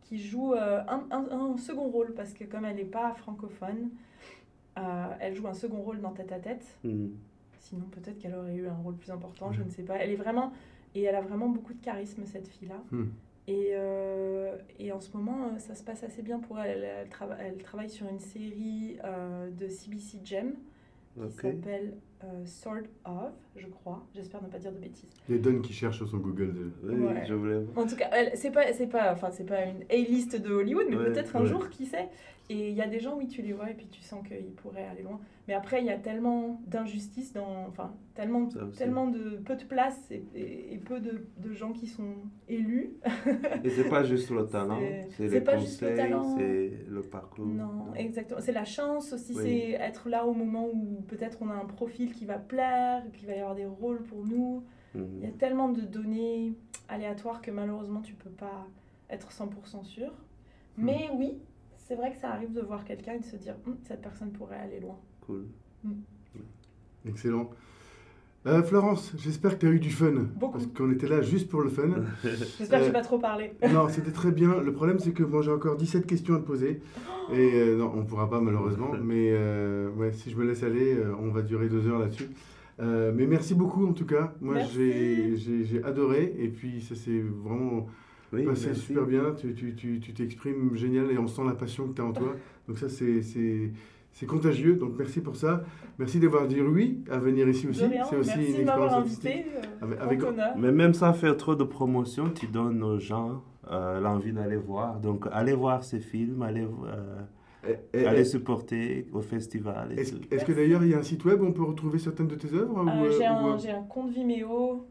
qui joue euh, un, un- un second rôle parce que comme elle n'est pas francophone, euh, elle joue un second rôle dans Tête à Tête. Hmm. Sinon, peut-être qu'elle aurait eu un rôle plus important, je ne sais pas. Elle est vraiment. Et elle a vraiment beaucoup de charisme, cette fille-là. Hmm. Et, euh, et en ce moment, euh, ça se passe assez bien pour elle. Elle, elle trava- elle travaille sur une série euh, de CBC Gem qui s'appelle euh, Sort of, je crois. J'espère ne pas dire de bêtises. Il y a Don qui cherche sur son Google. de- Oui, Ouais. je voulais... En tout cas, elle- c'est pas, c'est pas, enfin, c'est pas une A-list de Hollywood, mais Ouais, peut-être un ouais. jour, qui sait. Et il y a des gens, oui, tu les vois, et puis tu sens qu'ils pourraient aller loin. Mais après, il y a tellement d'injustice dans, enfin, tellement, Ça tellement de peu de place et, et- et peu de, de gens qui sont élus. Et c'est pas juste le talent, C'est- c'est c'est les pas juste le conseils, talent. c'est le parcours. Non, exactement. C'est la chance aussi, Oui. c'est être là au moment où peut-être on a un profil qui va plaire, qu'il va y avoir des rôles pour nous. Mhm. Il y a tellement de données aléatoires que malheureusement tu peux pas être 100% sûr. Mais oui, c'est vrai que ça arrive de voir quelqu'un et de se dire Hum, cette personne pourrait aller loin. Cool. Excellent. Euh, Florence, j'espère que tu as eu du fun. Beaucoup. Parce qu'on était là juste pour le fun. J'espère que Euh, j'ai pas trop parlé. non, c'était très bien. Le problème, c'est que moi, j'ai encore 17 questions à te poser. Et euh, non, on ne pourra pas, malheureusement. Mais euh, ouais, si je me laisse aller, euh, on va durer deux heures là-dessus. Euh, mais merci beaucoup, en tout cas. Moi, j'ai adoré. Et puis, ça s'est vraiment Oui, passé merci. super bien. Tu tu- tu- tu t'exprimes génial et on sent la passion que tu as en toi. Donc, ça, c'est- c'est contagieux. Donc, merci pour ça. Merci d'avoir dit oui à venir ici aussi. C'est aussi Merci une expérience invité. euh, Avec- avec-. Mais même sans faire trop de promotion, tu donnes aux gens euh, l'envie d'aller voir. Donc, allez voir ces films, allez, euh, Et- et- allez supporter au festival Est-ce que d'ailleurs il y a un site web où on peut retrouver certaines de tes œuvres Euh, j'ai un, euh, compte Vimeo.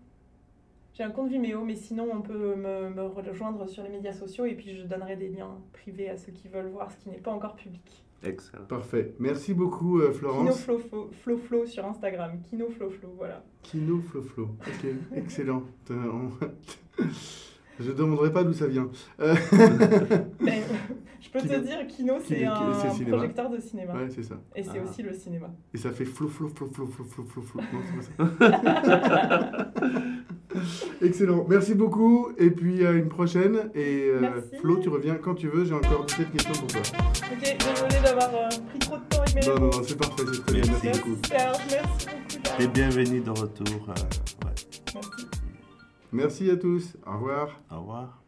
J'ai un compte Vimeo, mais sinon on peut me, me rejoindre sur les médias sociaux et puis je donnerai des liens privés à ceux qui veulent voir ce qui n'est pas encore public. Excellent. Parfait. Merci beaucoup, euh, Kino Florence. Flo, Flo, Flo Flo sur Instagram. Kino Flo Flo, voilà. Kino Flo Flo. Ok, excellent. Je ne demanderai pas d'où ça vient. Euh, Mais, je peux te dire, Kino, c'est un projecteur de cinéma. ouais, c'est ça. Et c'est Ah. aussi le cinéma. Et ça fait flou, flou, flou, flou, flou, flou, flou, flou. Non, c'est pas ça. Excellent. Merci beaucoup. Et puis à une prochaine. Et euh. Flo, tu reviens quand tu veux. J'ai encore 17 questions pour toi. Ok, désolée d'avoir euh, pris trop de temps avec mes Non, non, non, c'est parfait. C'est très bien. Merci. Beaucoup. Serge, merci beaucoup. Et bienvenue de retour. euh, ouais. Merci. Merci à tous. Au revoir. Au revoir.